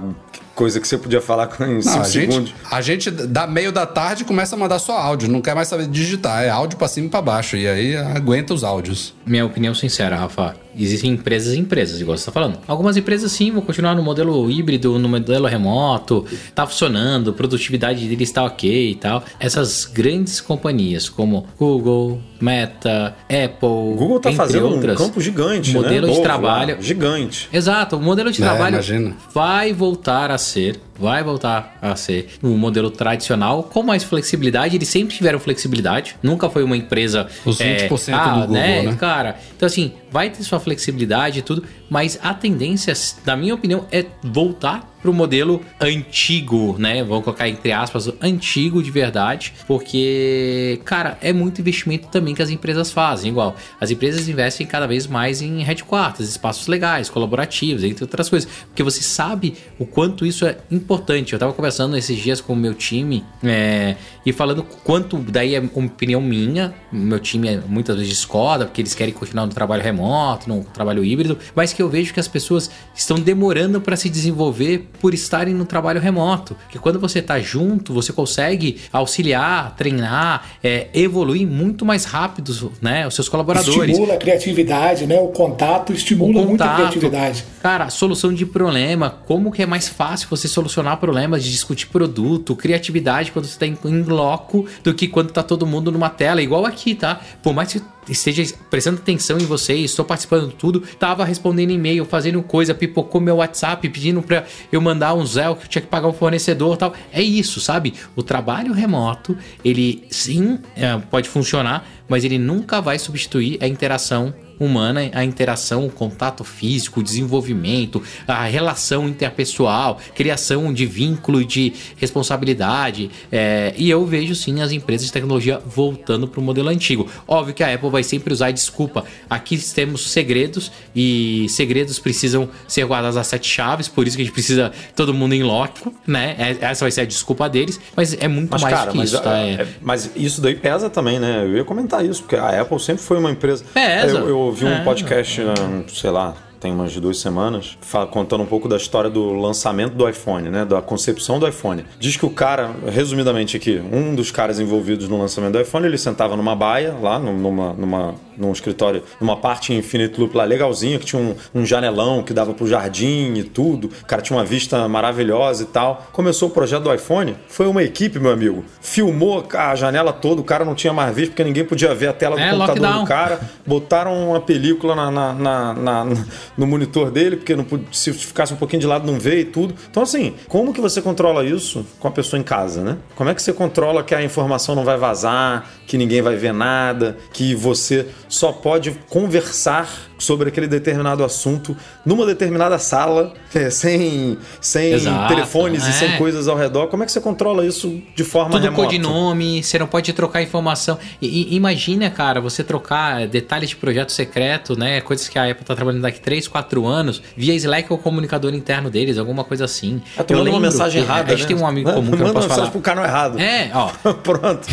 coisa que você podia falar em 5 Não, a segundos. gente, a gente, da meio da tarde, começa a mandar só áudio. Não quer mais saber digitar. É áudio pra cima e pra baixo. E aí aguenta os áudios. Minha opinião sincera, Rafa. Existem empresas e empresas, igual você está falando. Algumas empresas sim vão continuar no modelo híbrido, no modelo remoto, tá funcionando, produtividade deles está ok e tal. Essas grandes companhias como Google, Meta, Apple, Google tá entre fazendo outras, um campo gigante, modelo né? de Novo trabalho. lá, gigante. Exato, o modelo de É, trabalho imagina. vai voltar a ser, vai voltar a ser um modelo tradicional com mais flexibilidade. Eles sempre tiveram flexibilidade, nunca foi uma empresa. Os 20% ah, do Google, né? Cara, então assim, vai ter sua flexibilidade e tudo, mas a tendência, na minha opinião, é voltar pro modelo antigo, né? Vamos colocar entre aspas, antigo de verdade, porque, cara, é muito investimento também que as empresas fazem. Igual, as empresas investem cada vez mais em headquarters, espaços legais, colaborativos, entre outras coisas, porque você sabe o quanto isso é importante. Eu tava conversando esses dias com o meu time é, e falando quanto, daí é uma opinião minha, meu time é, muitas vezes discorda, porque eles querem continuar no trabalho remoto, no trabalho híbrido, mas que eu vejo que as pessoas estão demorando para se desenvolver por estarem no trabalho remoto. Porque quando você tá junto, você consegue auxiliar, treinar, é, evoluir muito mais rápido, né? Os seus colaboradores. Estimula a criatividade, né? O contato estimula muito a criatividade. Cara, solução de problema, como que é mais fácil você solucionar problemas, de discutir produto, criatividade quando você tá em, em loco do que quando tá todo mundo numa tela, igual aqui, tá? Por mais que esteja prestando atenção em vocês, estou participando de tudo, tava respondendo e-mail, fazendo coisa, pipocou meu WhatsApp, pedindo pra eu mandar um Zé que eu tinha que pagar um fornecedor tal. É isso, sabe? O trabalho remoto, ele sim é, pode funcionar, mas ele nunca vai substituir a interação humana, a interação, o contato físico, o desenvolvimento, a relação interpessoal, criação de vínculo de responsabilidade. é, e eu vejo sim as empresas de tecnologia voltando para o modelo antigo. Óbvio que a Apple vai sempre usar a desculpa. Aqui temos segredos e segredos precisam ser guardados às sete chaves, por isso que a gente precisa todo mundo em loco, né? É- Essa vai ser a desculpa deles, mas é muito Mas, mais cara, que mas, isso, tá? É- é- mas isso daí pesa também, né? Eu ia comentar isso, porque a Apple sempre foi uma empresa. Pesa. Eu, eu ouvi um É. podcast, hum, sei lá, tem umas duas semanas, contando um pouco da história do lançamento do iPhone, né? Da concepção do iPhone. Diz que o cara, resumidamente aqui, um dos caras envolvidos no lançamento do iPhone, ele sentava numa baia, lá num- numa, numa, num escritório, numa parte em Infinite Loop lá legalzinha, que tinha um, um janelão que dava pro jardim e tudo. O cara tinha uma vista maravilhosa e tal. Começou o projeto do iPhone, foi uma equipe, meu amigo. Filmou a janela toda, o cara não tinha mais visto, porque ninguém podia ver a tela do É, computador lockdown. do cara. Botaram uma película na, na- na- na- no monitor dele, porque não, se ficasse um pouquinho de lado não vê e tudo. Então, assim, como que você controla isso com a pessoa em casa, né? Como é que você controla que a informação não vai vazar, que ninguém vai ver nada, que você só pode conversar sobre aquele determinado assunto numa determinada sala, é, sem, sem Exato, telefones e é. sem coisas ao redor? Como é que você controla isso de forma Tudo remota? codinome, você não pode trocar informação. E, e imagina, cara, você trocar detalhes de projeto secreto, né? Coisas que a Apple tá trabalhando daqui 3, 4 anos, via Slack ou comunicador interno deles, alguma coisa assim. É, tu manda uma mensagem que, errada, A gente né? tem um amigo comum que eu Manda não posso uma mensagem falar. pro canal errado. É, ó. Pronto.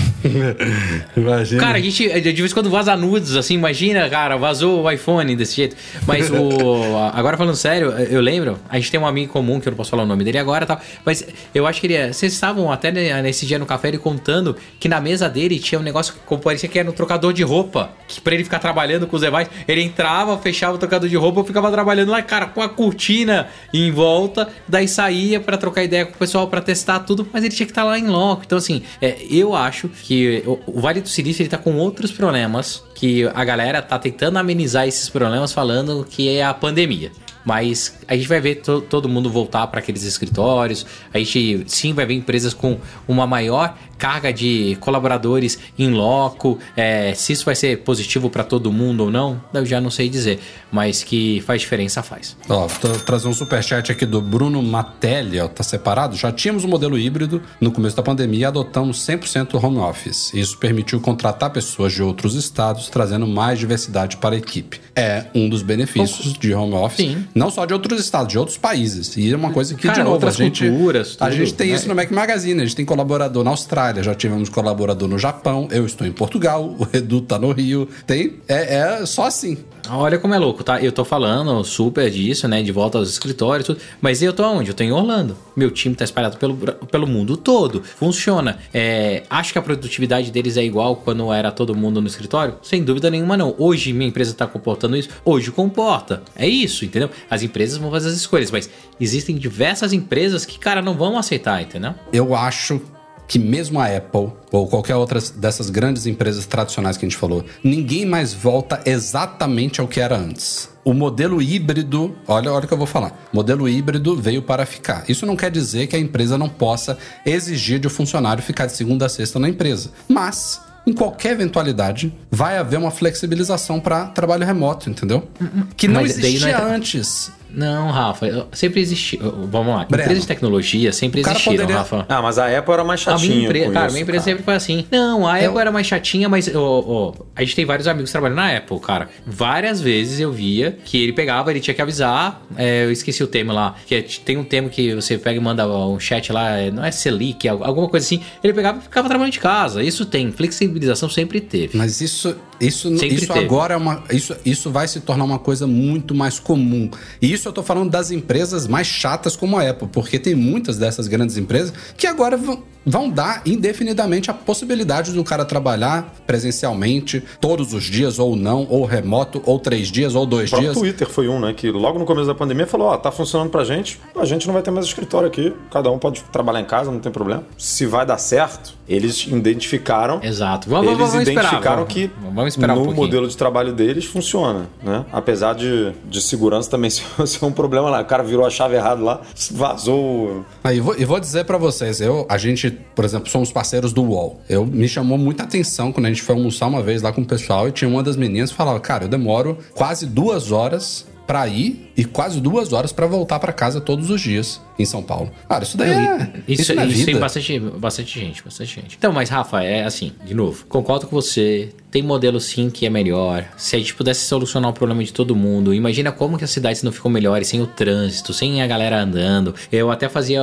Imagina. Cara, a gente, de vez em quando vaza nudes, assim, imagina, cara, vazou o iPhone desse jeito. Mas o. Agora falando sério, eu lembro, a gente tem um amigo comum, que eu não posso falar o nome dele agora tal. Mas eu acho que ele. é- Vocês estavam até ne- nesse dia no café ele contando que na mesa dele tinha um negócio que parecia que era um trocador de roupa. Que pra ele ficar trabalhando com os demais, ele entrava, fechava o trocador de roupa, ficava trabalhando lá, cara, com a cortina em volta, daí saía pra trocar ideia com o pessoal pra testar tudo, mas ele tinha que estar lá em loco. Então, assim, é, eu acho que o Vale do Silício ele tá com outros problemas que a galera tá tentando amenizar esses problemas falando que é a pandemia. Mas a gente vai ver to- todo mundo voltar para aqueles escritórios. A gente sim vai ver empresas com uma maior carga de colaboradores em loco. É, se isso vai ser positivo para todo mundo ou não, eu já não sei dizer. Mas que faz diferença, faz. Ó, tô trazer um superchat aqui do Bruno Matelli, ó, tá separado? Já tínhamos o modelo híbrido no começo da pandemia e adotamos 100% home office. Isso permitiu contratar pessoas de outros estados, trazendo mais diversidade para a equipe. É um dos benefícios de home office, Sim. Não só de outros estados, de outros países. E é uma coisa que, Cara, de novo, outras a gente, culturas, a tudo, gente tem né? isso no Mac Magazine, a gente tem colaborador na Austrália, já tivemos colaborador no Japão, eu estou em Portugal, o Edu tá no Rio. Tem, é, é só assim. Olha como é louco, tá? Eu tô falando super disso, né? De volta aos escritórios, tudo. Mas eu tô onde? Eu tô em Orlando. Meu time tá espalhado pelo, pelo mundo todo. Funciona. É, acho que a produtividade deles é igual quando era todo mundo no escritório? Sem dúvida nenhuma, não. Hoje minha empresa tá comportando isso. Hoje comporta. É isso, entendeu? As empresas vão fazer as escolhas, mas existem diversas empresas que, cara, não vão aceitar, entendeu? eu acho que mesmo a Apple ou qualquer outra dessas grandes empresas tradicionais que a gente falou, ninguém mais volta exatamente ao que era antes. O modelo híbrido, olha, olha o que eu vou falar. Modelo híbrido veio para ficar. Isso não quer dizer que a empresa não possa exigir de um funcionário ficar de segunda a sexta na empresa. Mas, em qualquer eventualidade, vai haver uma flexibilização para trabalho remoto, entendeu? Que não Mas daí não existia é- antes. Não, Rafa, sempre existiu. Vamos lá. Breno. Empresas de tecnologia sempre existiram, poderia- Rafa. Ah, mas a Apple era mais A minha chatinha empresa, com cara, isso, minha empresa cara. sempre foi assim. Não, a Apple Eu- era mais chatinha, mas ó, ó, a gente tem vários amigos trabalhando na Apple, cara. Várias vezes eu via que ele pegava, ele tinha que avisar. é, eu esqueci o termo lá. Que é- tem um termo que você pega e manda um chat lá, é, não é selic, é alguma coisa assim. Ele pegava e ficava trabalhando de casa. Isso tem, flexibilização sempre teve. Mas isso, Isso, Sempre isso teve. agora é uma. Isso, isso vai se tornar uma coisa muito mais comum. E isso eu tô falando das empresas mais chatas como a Apple, porque tem muitas dessas grandes empresas que agora vão, vão dar indefinidamente a possibilidade do cara trabalhar presencialmente todos os dias, ou não, ou remoto, ou três dias, ou dois O dias. Twitter foi um, né? Que logo no começo da pandemia falou: Ó, tá funcionando pra gente, a gente não vai ter mais escritório aqui, cada um pode trabalhar em casa, não tem problema. Se vai dar certo, eles identificaram. Exato. Vamos, Eles vamos, vamos esperar, identificaram vamos- que vamos esperar um no pouquinho. modelo de trabalho deles funciona, né? Apesar de, de segurança também ser, um problema lá. O cara virou a chave errada lá, vazou. Aí, vou, e vou dizer pra vocês, eu, a gente, por exemplo, somos parceiros do UOL. Eu me chamou muita atenção quando a gente foi almoçar uma vez lá com o pessoal e tinha uma das meninas que falava, cara, eu demoro quase duas horas pra ir e quase duas horas pra voltar pra casa todos os dias em São Paulo. Cara, isso daí é. Isso, Isso, é isso vida. tem bastante, bastante gente, bastante gente. Então, mas Rafa, é assim, de novo, concordo com você. Tem modelo sim que é melhor. Se a gente pudesse solucionar o problema de todo mundo, imagina como que as cidades não ficam melhores sem o trânsito, sem a galera andando. Eu até fazia,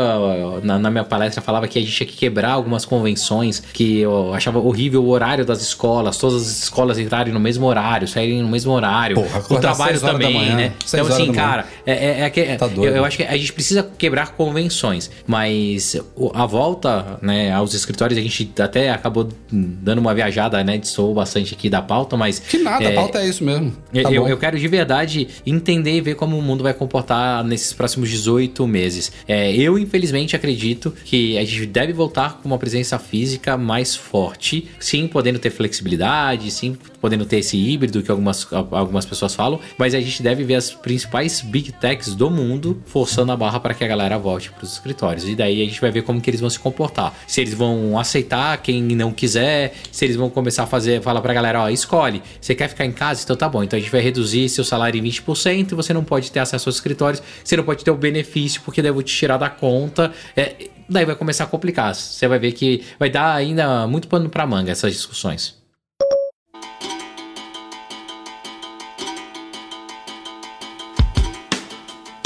na, na minha palestra, falava que a gente tinha que quebrar algumas convenções que eu achava horrível o horário das escolas, todas as escolas entrarem no mesmo horário, saírem no mesmo horário. Porra, o trabalho também, manhã, né? Então, assim, cara, é, é, é que- Tá eu- eu acho que a gente precisa quebrar convenções, mas a volta né, aos escritórios, a gente até acabou dando uma viajada, né? Sou bastante aqui da pauta, mas. Que nada, é, a pauta é isso mesmo. Tá eu, eu quero de verdade entender e ver como o mundo vai comportar nesses próximos 18 meses. É, eu, infelizmente, acredito que a gente deve voltar com uma presença física mais forte, sim, podendo ter flexibilidade, sim, podendo ter esse híbrido que algumas, algumas pessoas falam, mas a gente deve ver as principais big techs do mundo forçando a barra para que a galera volte para os escritórios. E daí a gente vai ver como que eles vão se comportar. Se eles vão aceitar quem não quiser, se eles vão começar a fazer, falar pra galera, ó, escolhe, você quer ficar em casa? Então tá bom, então a gente vai reduzir seu salário em 20% e você não pode ter acesso aos escritórios, você não pode ter o benefício, porque vou te tirar da conta. É, daí vai começar a complicar. Você vai ver que vai dar ainda muito pano pra manga essas discussões.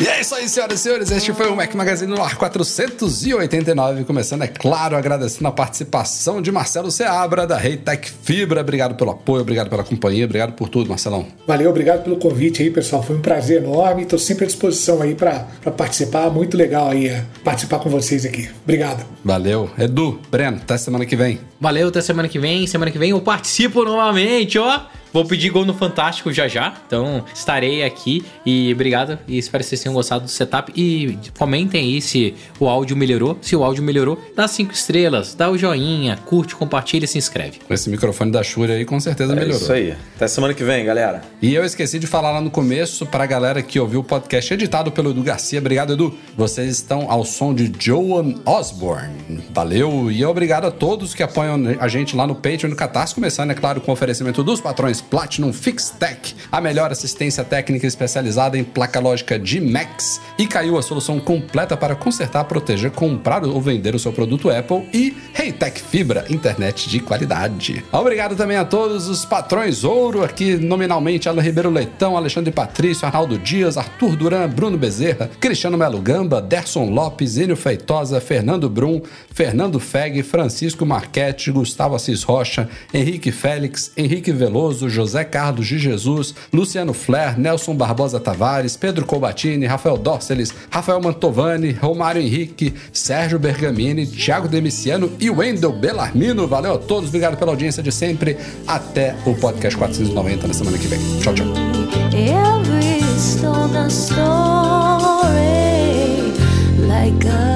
É isso aí, senhoras e senhores. Este foi o Mac Magazine no ar 489. Começando, é claro, agradecendo a participação de Marcelo Seabra, da Reitec Fibra. Obrigado pelo apoio, obrigado pela companhia, obrigado por tudo, Marcelão. Valeu, obrigado pelo convite aí, pessoal. Foi um prazer enorme. Estou sempre à disposição aí para participar. Muito legal aí é, participar com vocês aqui. Obrigado. Valeu. Edu, Breno, até semana que vem. Valeu, até semana que vem. Semana que vem eu participo novamente, ó. Vou pedir gol no Fantástico já já. Então estarei aqui. E obrigado. E espero que vocês tenham gostado do setup. E comentem aí se o áudio melhorou. Se o áudio melhorou, dá cinco estrelas, dá o joinha, curte, compartilha e se inscreve. Esse microfone da Shure aí com certeza É melhorou. isso aí. Até semana que vem, galera. E eu esqueci de falar lá no começo pra galera que ouviu o podcast editado pelo Edu Garcia. Obrigado, Edu. Vocês estão ao som de Joan Osborne. Valeu. E obrigado a todos que apoiam a gente lá no Patreon e no Catarse, começando, é claro, com o oferecimento dos patrões Platinum FixTech, a melhor assistência técnica especializada em placa lógica de Max. E caiu a solução completa para consertar, proteger, comprar ou vender o seu produto Apple. E Reitec Fibra, internet de qualidade. Obrigado também a todos os patrões ouro aqui, nominalmente, Alan Ribeiro Leitão, Alexandre Patrício, Arnaldo Dias, Arthur Duran, Bruno Bezerra, Cristiano Melo Gamba, Derson Lopes, Enio Feitosa, Fernando Brum, Fernando Feg, Francisco Marquete, Gustavo Assis Rocha, Henrique Félix, Henrique Veloso, José Carlos de Jesus, Luciano Flair, Nelson Barbosa Tavares, Pedro Colbatini, Rafael Rafael Mantovani, Romário Henrique, Sérgio Bergamini, Thiago Demiciano e Wendel Bellarmino. Valeu a todos, obrigado pela audiência de sempre. Até o podcast 490 na semana que vem. Tchau, tchau. Every stone a story, like a